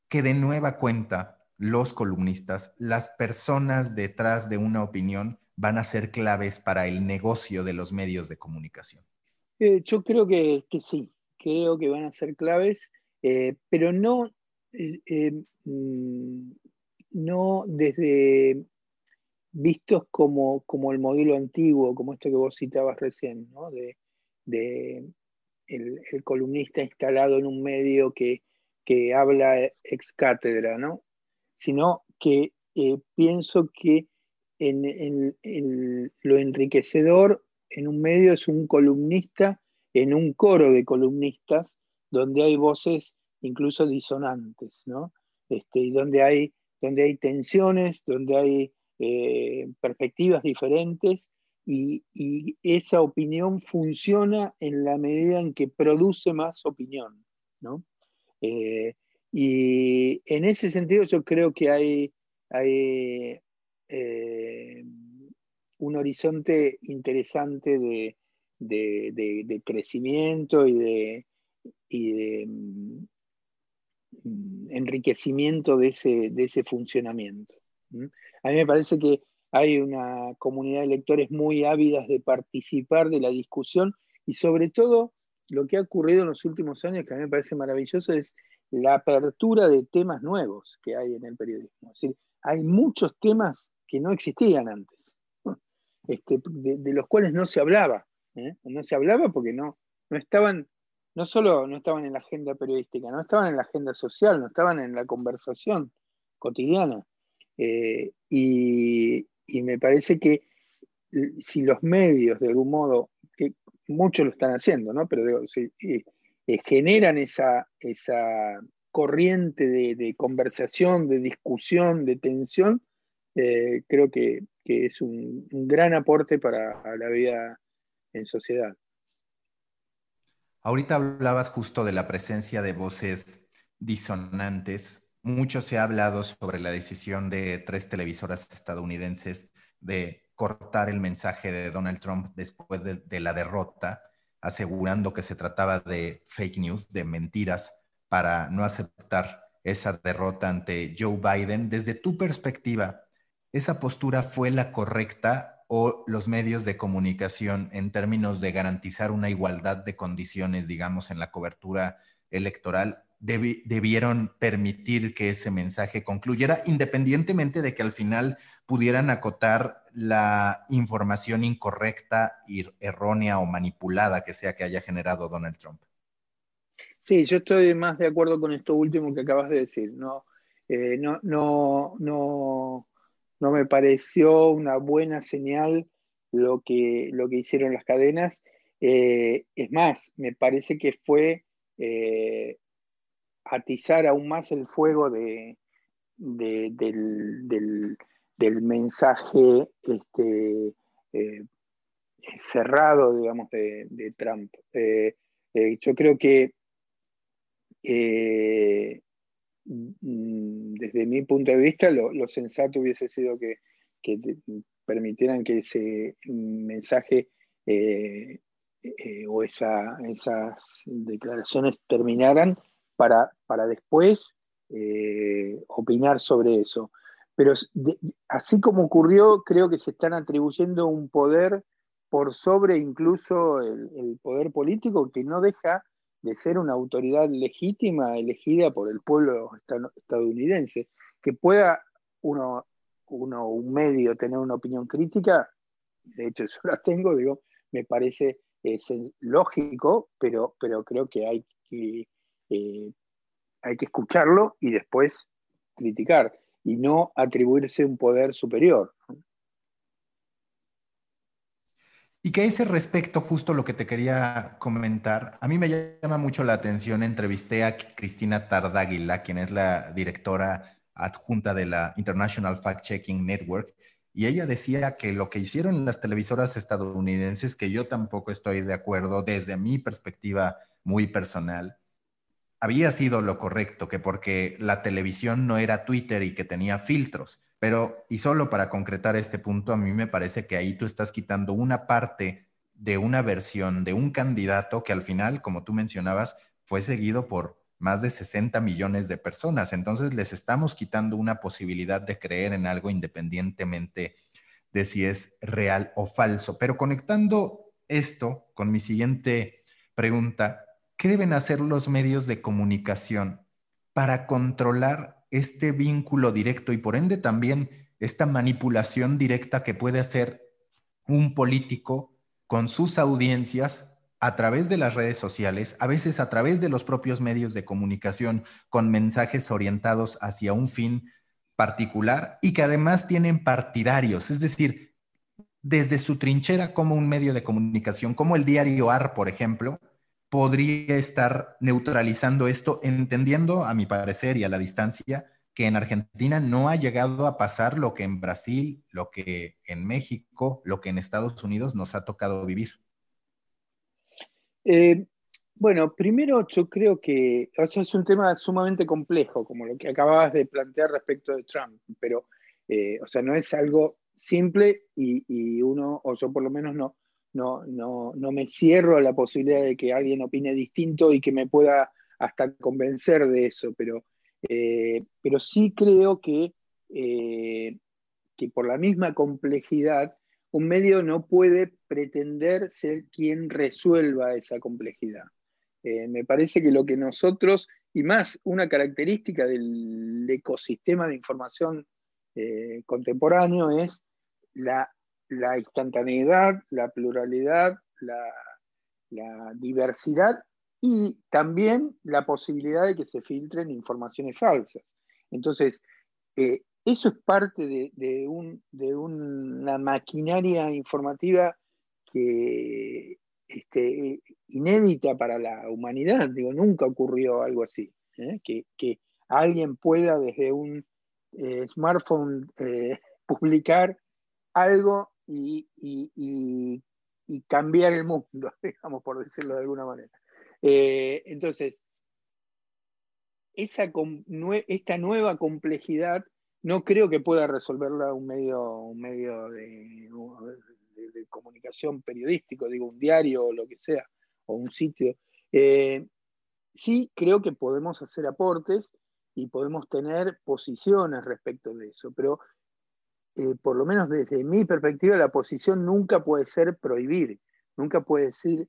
que de nueva cuenta los columnistas, las personas detrás de una opinión, van a ser claves para el negocio de los medios de comunicación.
Eh, yo creo que, sí, creo que van a ser claves, eh, pero no, eh, mm, no desde vistos como, como, el modelo antiguo, como esto que vos citabas recién, ¿no? de, el, columnista instalado en un medio que, habla ex cátedra, ¿no? sino que eh, pienso que en, lo enriquecedor en un medio es un columnista en un coro de columnistas donde hay voces incluso disonantes, ¿no? Este, donde hay, donde hay tensiones, donde hay eh, perspectivas diferentes y, esa opinión funciona en la medida en que produce más opinión. Eh, y en ese sentido yo creo que hay, eh, un horizonte interesante de, crecimiento y de, mm, enriquecimiento de ese funcionamiento. A mí me parece que hay una comunidad de lectores muy ávidas de participar de la discusión y sobre todo lo que ha ocurrido en los últimos años, que a mí me parece maravilloso, es la apertura de temas nuevos que hay en el periodismo. Es decir, hay muchos temas que no existían antes, este, de, los cuales no se hablaba. ¿eh? No se hablaba porque no, no estaban, no solo no estaban en la agenda periodística, no estaban en la agenda social, no estaban en la conversación cotidiana. Eh, y, me parece que si los medios, de algún modo, que muchos lo están haciendo, ¿no? Pero eh, eh, generan esa, esa corriente de, conversación, de discusión, de tensión, creo que, es un, un, gran aporte para la vida en sociedad.
Ahorita hablabas justo de la presencia de voces disonantes mucho se ha hablado sobre la decisión de tres televisoras estadounidenses de cortar el mensaje de Donald Trump después de, la derrota, asegurando que se trataba de fake news, de mentiras, para no aceptar esa derrota ante Joe Biden. Desde tu perspectiva, ¿esa postura fue la correcta o los medios de comunicación en términos de garantizar una igualdad de condiciones, digamos, en la cobertura electoral, debieron permitir que ese mensaje concluyera, independientemente de que al final pudieran acotar la información incorrecta, errónea o manipulada que sea que haya generado Donald Trump.
Sí, yo estoy más de acuerdo con esto último que acabas de decir. No, eh, no, no, no me pareció una buena señal lo que, lo que hicieron las cadenas. Eh, es más, me parece que fue eh, atizar aún más el fuego de, del, mensaje este, eh, cerrado, digamos, de, Trump. yo creo que mm, desde mi punto de vista, lo, sensato hubiese sido que, permitieran que ese mensaje eh, eh, o esas declaraciones terminaran para, para después eh, opinar sobre eso. Pero así como ocurrió, creo que se están atribuyendo un poder por sobre incluso el, poder político que no deja de ser una autoridad legítima elegida por el pueblo estadounidense, que pueda uno uno, un medio, tener una opinión crítica, de hecho eso la tengo, digo, me parece lógico, pero, pero creo que hay que, eh, hay que escucharlo y después criticar y no atribuirse un poder superior.
Y que a ese respecto, justo lo que te quería comentar, a mí me llama mucho la atención, entrevisté a Cristina Tardáguila, quien es la directora adjunta de la International Fact Checking Network, y ella decía que lo que hicieron las televisoras estadounidenses, que yo tampoco estoy de acuerdo desde mi perspectiva muy personal, había sido lo correcto, que porque la televisión no era Twitter y que tenía filtros. Pero, y solo para concretar este punto, a mí me parece que ahí tú estás quitando una parte de una versión de un candidato que al final, como tú mencionabas, fue seguido por más de 60 millones de personas. Entonces les estamos quitando una posibilidad de creer en algo independientemente de si es real o falso. Pero conectando esto con mi siguiente pregunta, ¿qué deben hacer los medios de comunicación para controlar este vínculo directo y por ende también esta manipulación directa que puede hacer un político con sus audiencias a través de las redes sociales, a veces a través de los propios medios de comunicación, con mensajes orientados hacia un fin particular y que además tienen partidarios, es decir, desde su trinchera como un medio de comunicación, como el diario AR, por ejemplo, podría estar neutralizando esto, entendiendo, a mi parecer y a la distancia, que en Argentina no ha llegado a pasar lo que en Brasil, lo que en México, lo que en Estados Unidos nos ha tocado vivir.
Eh, bueno, primero yo creo que es un tema sumamente complejo, como lo que acababas de plantear respecto de Trump, pero, eh, o sea, no es algo simple y, uno, o yo por lo menos no, no, no, me cierro a la posibilidad de que alguien opine distinto y que me pueda hasta convencer de eso, pero, eh, pero sí creo que, que por la misma complejidad un medio no puede pretender ser quien resuelva esa complejidad. Eh, me parece que lo que nosotros, y más una característica del ecosistema de información eh, contemporáneo es la, instantaneidad, la pluralidad, la, diversidad y también la posibilidad de que se filtren informaciones falsas. Entonces, eh, eso es parte de, una maquinaria informativa que este, inédita para la humanidad. Digo, nunca ocurrió algo así. ¿eh? Que, alguien pueda desde un eh, smartphone publicar algo y, cambiar el mundo, digamos, por decirlo de alguna manera. entonces, esa, esta nueva complejidad no creo que pueda resolverla un medio, un medio de, comunicación periodístico, digo, un diario o lo que sea, o un sitio. Eh, sí creo que podemos hacer aportes y podemos tener posiciones respecto de eso, pero eh, por lo menos desde mi perspectiva, la posición nunca puede ser prohibir, nunca puede decir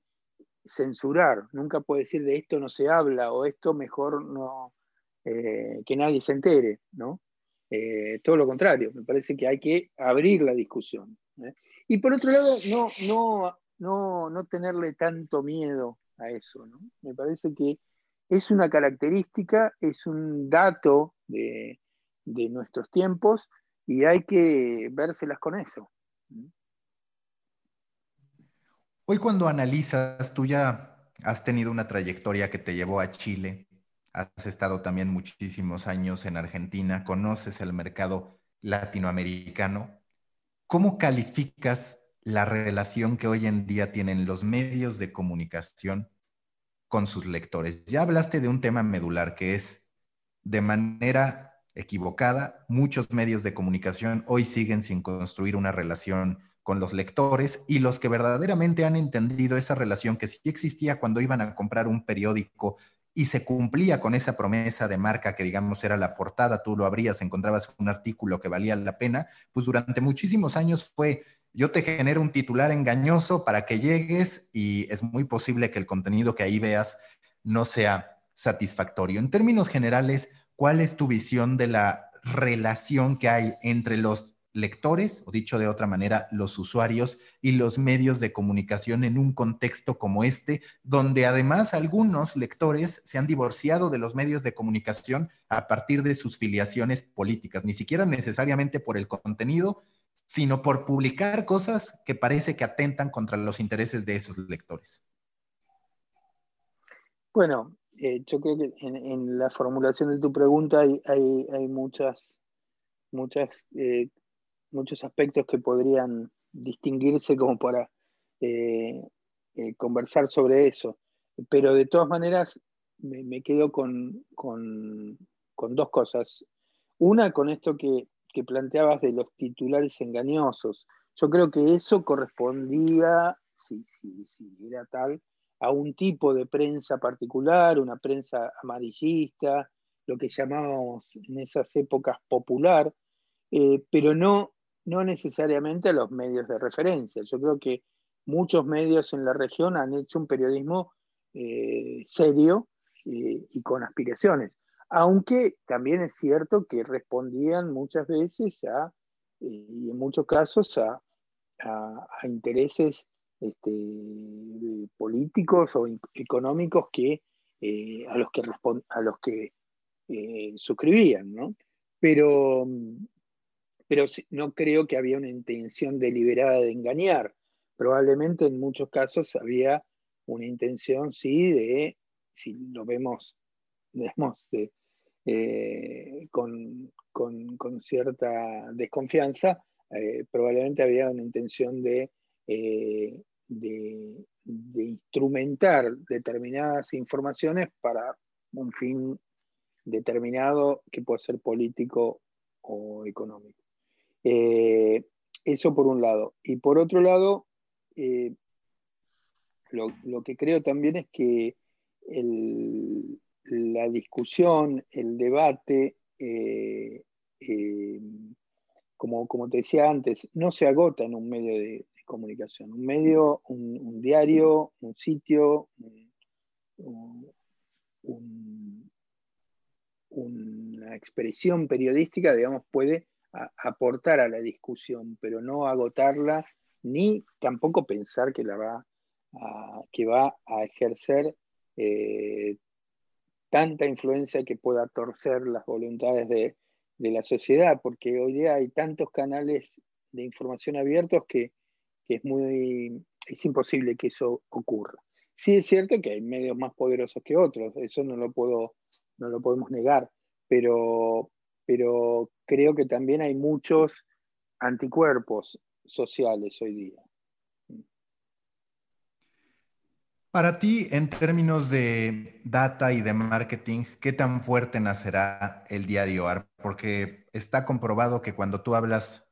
censurar, nunca puede decir de esto no se habla o esto mejor no, eh, que nadie se entere, ¿no? Eh, todo lo contrario, me parece que hay que abrir la discusión. Y por otro lado, no, no, no, no tenerle tanto miedo a eso. Me parece que es una característica, es un dato de, nuestros tiempos y hay que vérselas con eso.
Hoy cuando analizas, tú ya has tenido una trayectoria que te llevó a Chile, has estado también muchísimos años en Argentina, conoces el mercado latinoamericano. ¿Cómo calificas la relación que hoy en día tienen los medios de comunicación con sus lectores? Ya hablaste de un tema medular que es de manera equivocada, muchos medios de comunicación hoy siguen sin construir una relación con los lectores y los que verdaderamente han entendido esa relación que sí existía cuando iban a comprar un periódico y se cumplía con esa promesa de marca que digamos era la portada, tú lo abrías, encontrabas un artículo que valía la pena, pues durante muchísimos años fue yo te genero un titular engañoso para que llegues y es muy posible que el contenido que ahí veas no sea satisfactorio. En términos generales, ¿cuál es tu visión de la relación que hay entre los lectores, o dicho de otra manera, los usuarios y los medios de comunicación en un contexto como este, donde además algunos lectores se han divorciado de los medios de comunicación a partir de sus filiaciones políticas, ni siquiera necesariamente por el contenido, sino por publicar cosas que parece que atentan contra los intereses de esos lectores.
Bueno, eh, yo creo que en, la formulación de tu pregunta hay, muchas, muchas eh, muchos aspectos que podrían distinguirse como para eh, eh, conversar sobre eso. Pero de todas maneras, me, quedo con, dos cosas. Una, con esto que, planteabas de los titulares engañosos. Yo creo que eso correspondía, si sí, sí, era tal, a un tipo de prensa particular, una prensa amarillista, lo que llamábamos en esas épocas popular, eh, pero no no necesariamente a los medios de referencia. Yo creo que muchos medios en la región han hecho un periodismo eh, serio eh, y con aspiraciones, aunque también es cierto que respondían muchas veces a, y en muchos casos a, intereses este, políticos o económicos que, a los que, a los que suscribían. ¿no? Pero pero no creo que había una intención deliberada de engañar. Probablemente en muchos casos había una intención, sí, de, si lo vemos, eh, con, cierta desconfianza, eh, probablemente había una intención de, eh, de, instrumentar determinadas informaciones para un fin determinado que puede ser político o económico. Eh, eso por un lado. Y por otro lado, eh, lo, que creo también es que la discusión, el debate, como, como, te decía antes, no se agota en un medio de, comunicación. Un medio, un, diario, un sitio, una expresión periodística, digamos, puede aportar a la discusión, pero no agotarla, ni tampoco pensar que, la va, a, que va a ejercer eh, tanta influencia que pueda torcer las voluntades de, la sociedad, porque hoy día hay tantos canales de información abiertos que, es muy es imposible que eso ocurra. Sí es cierto que hay medios más poderosos que otros, eso no lo puedo, no lo podemos negar, pero, pero creo que también hay muchos anticuerpos sociales hoy día.
Para ti, en términos de data y de marketing, ¿qué tan fuerte nacerá el diario ARP? Porque está comprobado que cuando tú hablas,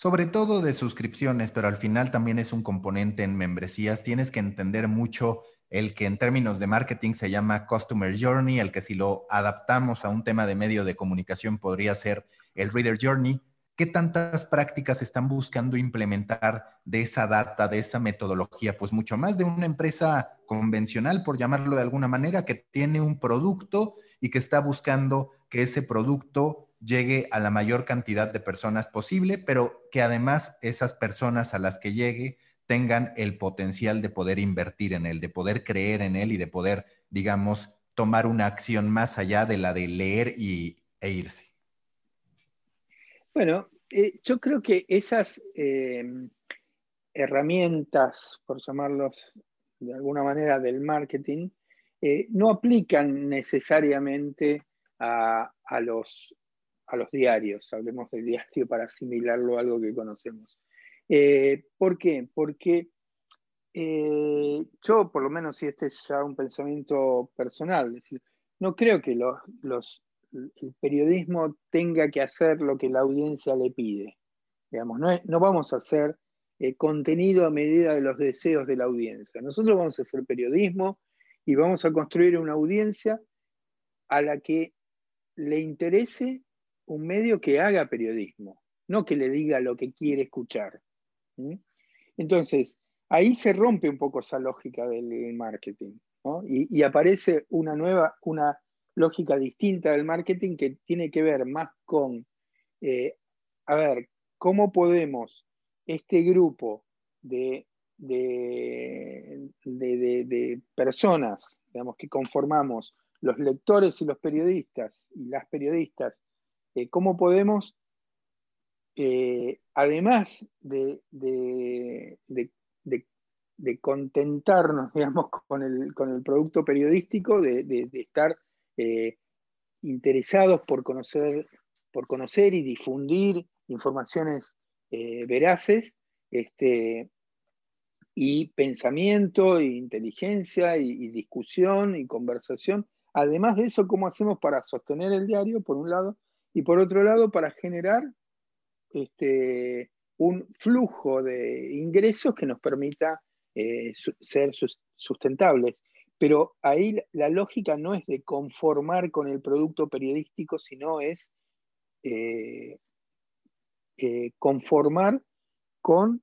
sobre todo de suscripciones, pero al final también es un componente en membresías, tienes que entender mucho el que en términos de marketing se llama Customer Journey, el que si lo adaptamos a un tema de medio de comunicación podría ser el Reader Journey. ¿Qué tantas prácticas están buscando implementar de esa data, de esa metodología? Pues mucho más de una empresa convencional, por llamarlo de alguna manera, que tiene un producto y que está buscando que ese producto llegue a la mayor cantidad de personas posible, pero que además esas personas a las que llegue tengan el potencial de poder invertir en él, de poder creer en él y de poder, digamos, tomar una acción más allá de la de leer y, e irse.
Bueno, eh, yo creo que esas, eh, herramientas, por llamarlos de alguna manera, del marketing, eh, no aplican necesariamente a, los, a, los, diarios. Hablemos de diario para asimilarlo a algo que conocemos. Eh, ¿Por qué? Porque eh, yo, por lo menos, si este es ya un pensamiento personal, decir, no creo que los, el periodismo tenga que hacer lo que la audiencia le pide. Digamos, no, vamos a hacer eh, contenido a medida de los deseos de la audiencia. Nosotros vamos a hacer periodismo y vamos a construir una audiencia a la que le interese un medio que haga periodismo, no que le diga lo que quiere escuchar. Entonces, ahí se rompe un poco esa lógica del marketing y, aparece una nueva, una lógica distinta del marketing que tiene que ver más con, eh, a ver, cómo podemos este grupo de, de, personas, digamos, que conformamos los lectores y los periodistas y las periodistas, eh, cómo podemos, eh, además de, contentarnos, digamos, con el, producto periodístico, de, estar eh, interesados por conocer, y difundir informaciones veraces, este, y pensamiento, e inteligencia, y, discusión, y conversación. Además de eso, ¿cómo hacemos para sostener el diario, por un lado, y por otro lado, para generar este, un flujo de ingresos que nos permita eh, ser sustentables. Pero ahí la lógica no es de conformar con el producto periodístico, sino es eh, eh, conformar con,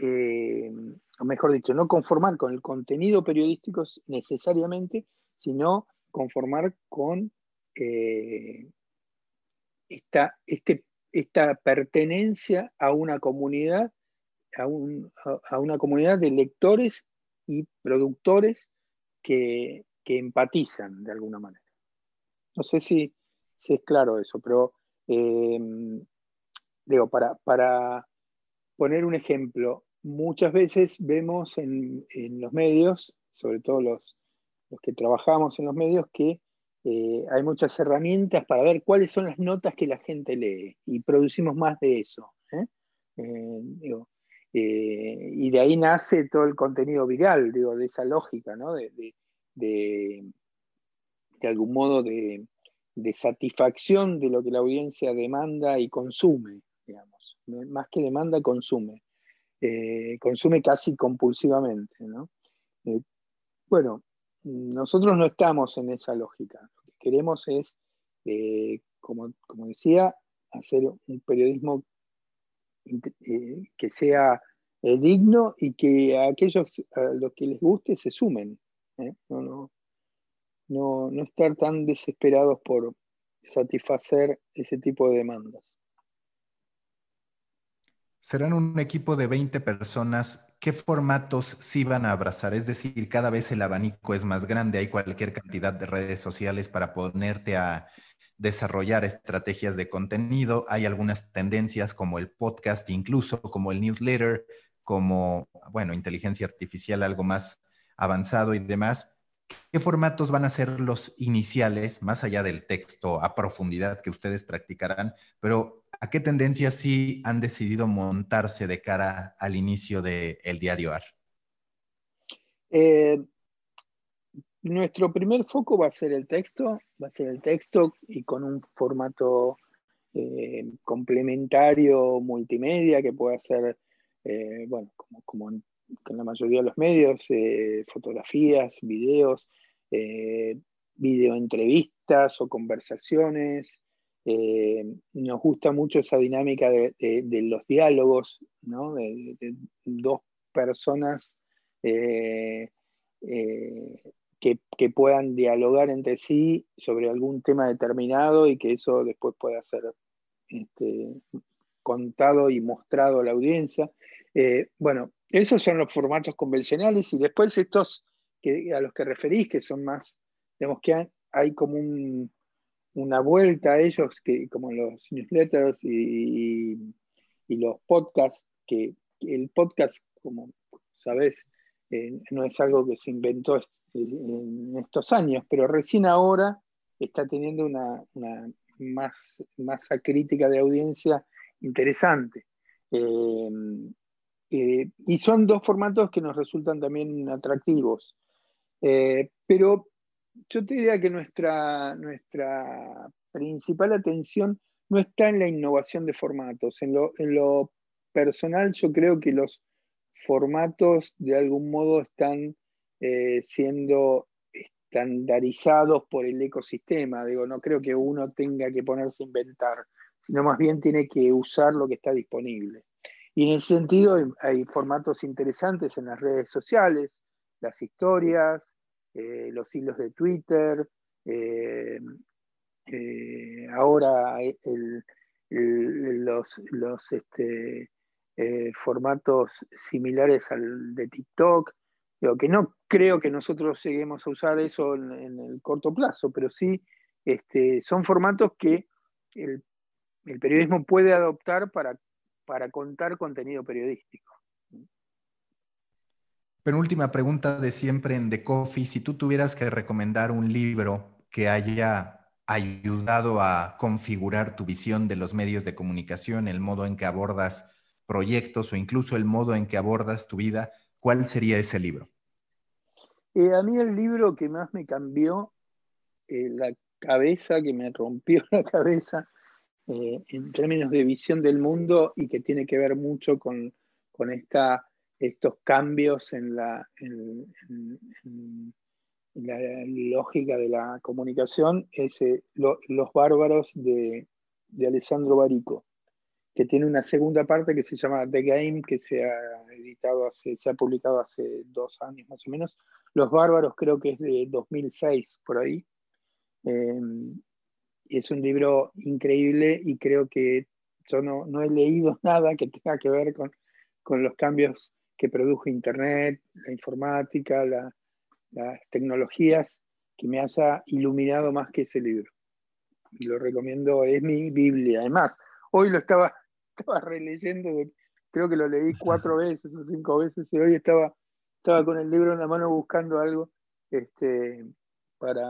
o mejor dicho, no conformar con el contenido periodístico necesariamente, sino conformar con eh, esta, este, esta, pertenencia a una comunidad, a, una comunidad de lectores y productores que, empatizan de alguna manera. No sé si, es claro eso, pero digo, para, para poner un ejemplo, muchas veces vemos en, los medios, sobre todo los, los, que trabajamos en los medios, que eh, hay muchas herramientas para ver cuáles son las notas que la gente lee y producimos más de eso. ¿eh? Eh, y de ahí nace todo el contenido viral, digo, de esa lógica, de, algún modo de, satisfacción de lo que la audiencia demanda y consume digamos. Más que demanda, consume. Consume casi compulsivamente. Bueno, nosotros no estamos en esa lógica. Queremos es, eh, como, decía, hacer un periodismo que sea digno y que a aquellos a los que les guste se sumen. No, no, no estar tan desesperados por satisfacer ese tipo de demandas.
Serán un equipo de 20 personas. ¿Qué formatos sí van a abrazar? Es decir, cada vez el abanico es más grande, hay cualquier cantidad de redes sociales para ponerte a desarrollar estrategias de contenido. Hay algunas tendencias como el podcast, incluso como el newsletter, como, bueno, inteligencia artificial, algo más avanzado y demás. ¿Qué formatos van a ser los iniciales, más allá del texto a profundidad que ustedes practicarán? Pero ¿a qué tendencias sí han decidido montarse de cara al inicio del el diario AR?
Eh, nuestro primer foco va a ser el texto, va a ser el texto y con un formato eh, complementario multimedia que pueda ser, eh, bueno, como, como en, la mayoría de los medios, fotografías, videos, videoentrevistas o conversaciones, eh, nos gusta mucho esa dinámica de, los diálogos, de, dos personas eh, eh, que, puedan dialogar entre sí sobre algún tema determinado y que eso después pueda ser este, contado y mostrado a la audiencia. bueno, esos son los formatos convencionales y después estos a los que referís, que son más, digamos que hay como un una vuelta a ellos, que, como los newsletters y, los podcasts, que, el podcast como sabes, eh, no es algo que se inventó en estos años, pero recién ahora está teniendo una, más, masa crítica de audiencia interesante. Eh, eh, y son dos formatos que nos resultan también atractivos. pero yo te diría que nuestra, nuestra principal atención no está en la innovación de formatos. En lo, en lo personal, yo creo que los formatos de algún modo están eh, siendo estandarizados por el ecosistema. Digo, no creo que uno tenga que ponerse a inventar, sino más bien tiene que usar lo que está disponible. Y en ese sentido hay formatos interesantes en las redes sociales, las historias, eh, los hilos de Twitter, eh, ahora los, este, eh, formatos similares al de TikTok. Digo, que no creo que nosotros lleguemos a usar eso en, el corto plazo, pero sí este, son formatos que el, periodismo puede adoptar para, para contar contenido periodístico.
Penúltima pregunta de siempre en The Coffee. Si tú tuvieras que recomendar un libro que haya ayudado a configurar tu visión de los medios de comunicación, el modo en que abordas proyectos o incluso el modo en que abordas tu vida, ¿cuál sería ese libro?
Eh, a mí el libro que más me cambió eh, la cabeza, que me rompió la cabeza eh, en términos de visión del mundo y que tiene que ver mucho con, esta, estos cambios en la, la lógica de la comunicación, es Los bárbaros de, de Alessandro Barico que tiene una segunda parte que se llama The Game, que se ha editado hace, se ha publicado hace dos años más o menos. Los Bárbaros creo que es de 2006, por ahí. Eh, es un libro increíble y creo que yo no, no, he leído nada que tenga que ver con, con los cambios que produjo Internet, la informática, las tecnologías, que me haya iluminado más que ese libro. Y lo recomiendo, es mi Biblia. Además, hoy lo estaba estaba releyendo, creo que lo leí cuatro veces o cinco veces y hoy estaba, estaba con el libro en la mano buscando algo este, para,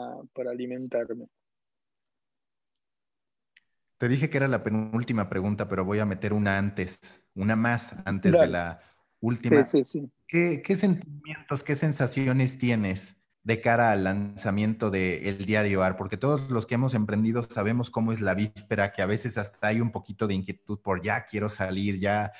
alimentarme.
Te dije que era la penúltima pregunta, pero voy a meter una antes, una más antes de la última. Sí, sí, sí. ¿Qué, sentimientos, qué sensaciones tienes de cara al lanzamiento del diario AR, porque todos los que hemos emprendido sabemos cómo es la víspera, que a veces hasta hay un poquito de inquietud por ya quiero salir, ya,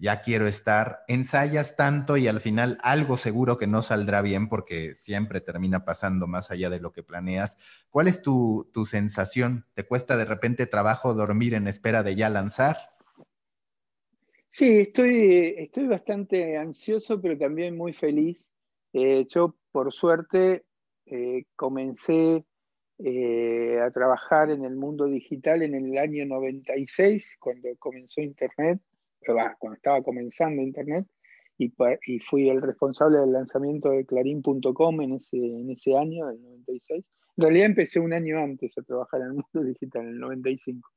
ya quiero estar. Ensayas tanto y al final algo seguro que no saldrá bien porque siempre termina pasando más allá de lo que planeas. ¿Cuál es tu, tu sensación? ¿Te cuesta de repente trabajo dormir en espera de ya lanzar?
Sí, estoy, estoy bastante ansioso, pero también muy feliz. Eh, yo por suerte, eh, comencé eh, a trabajar en el mundo digital en el año 96, cuando comenzó Internet, cuando estaba comenzando Internet, y, fui el responsable del lanzamiento de clarín.com en ese, en ese año, el 96. En realidad empecé un año antes a trabajar en el mundo digital, en el 95.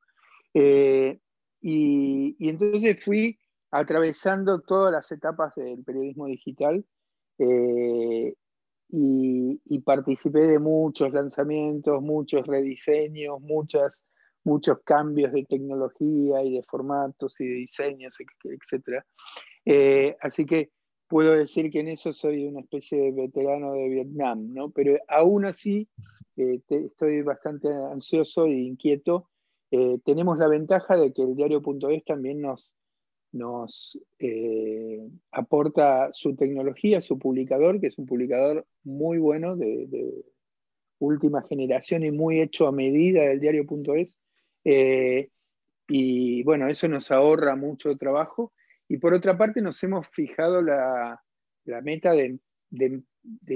Eh, y, y, entonces fui atravesando todas las etapas del periodismo digital y, participé de muchos lanzamientos, muchos rediseños, muchas, muchos cambios de tecnología y de formatos y de diseños, etc. Eh, así que puedo decir que en eso soy una especie de veterano de Vietnam, ¿no? Pero aún así eh, estoy bastante ansioso e inquieto. Eh, tenemos la ventaja de que el diario.es también nos, nos aporta su tecnología, su publicador, que es un publicador muy bueno de, última generación y muy hecho a medida del diario.es. Eh, y bueno, eso nos ahorra mucho trabajo. Y por otra parte, nos hemos fijado la, meta de,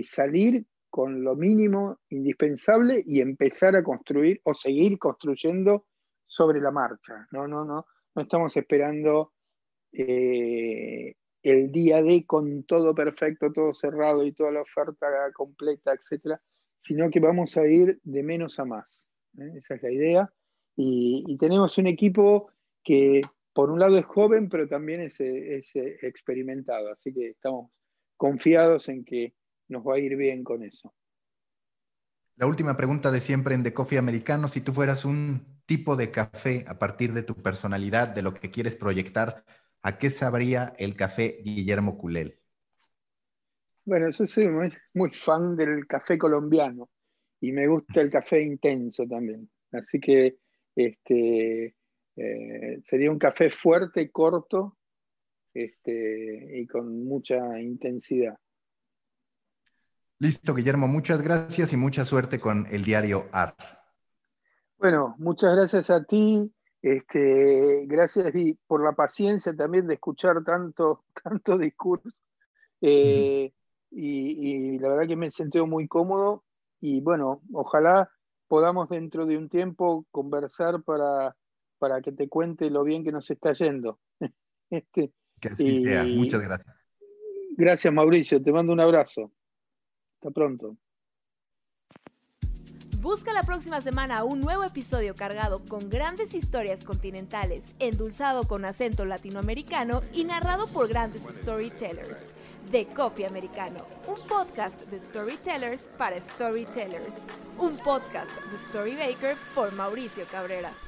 salir con lo mínimo indispensable y empezar a construir o seguir construyendo sobre la marcha. No, no, no, no estamos esperando eh, el día de con todo perfecto, todo cerrado y toda la oferta completa, etcétera, sino que vamos a ir de menos a más. ¿eh? Esa es la idea. Y, tenemos un equipo que por un lado es joven, pero también es, es experimentado, así que estamos confiados en que nos va a ir bien con eso.
La última pregunta de siempre en The Coffee Americano, si tú fueras un tipo de café a partir de tu personalidad, de lo que quieres proyectar, ¿a qué sabría el café Guillermo Culel?
Bueno, yo soy muy, fan del café colombiano y me gusta el café intenso también. Así que este, eh, sería un café fuerte, corto este, y con mucha intensidad.
Listo, Guillermo, muchas gracias y mucha suerte con el diario ART.
Bueno, muchas gracias a ti. Este, gracias por la paciencia también de escuchar tanto, tanto discurso. Eh, y, la verdad que me sentido muy cómodo. Y bueno, ojalá podamos dentro de un tiempo conversar para, para que te cuente lo bien que nos está yendo.
Este, que así sea. Muchas gracias.
Gracias, Mauricio. Te mando un abrazo. Hasta pronto.
Busca la próxima semana un nuevo episodio cargado con grandes historias continentales, endulzado con acento latinoamericano y narrado por grandes storytellers. De Coffee Americano, un podcast de storytellers para storytellers. Un podcast de Storybaker por Mauricio Cabrera.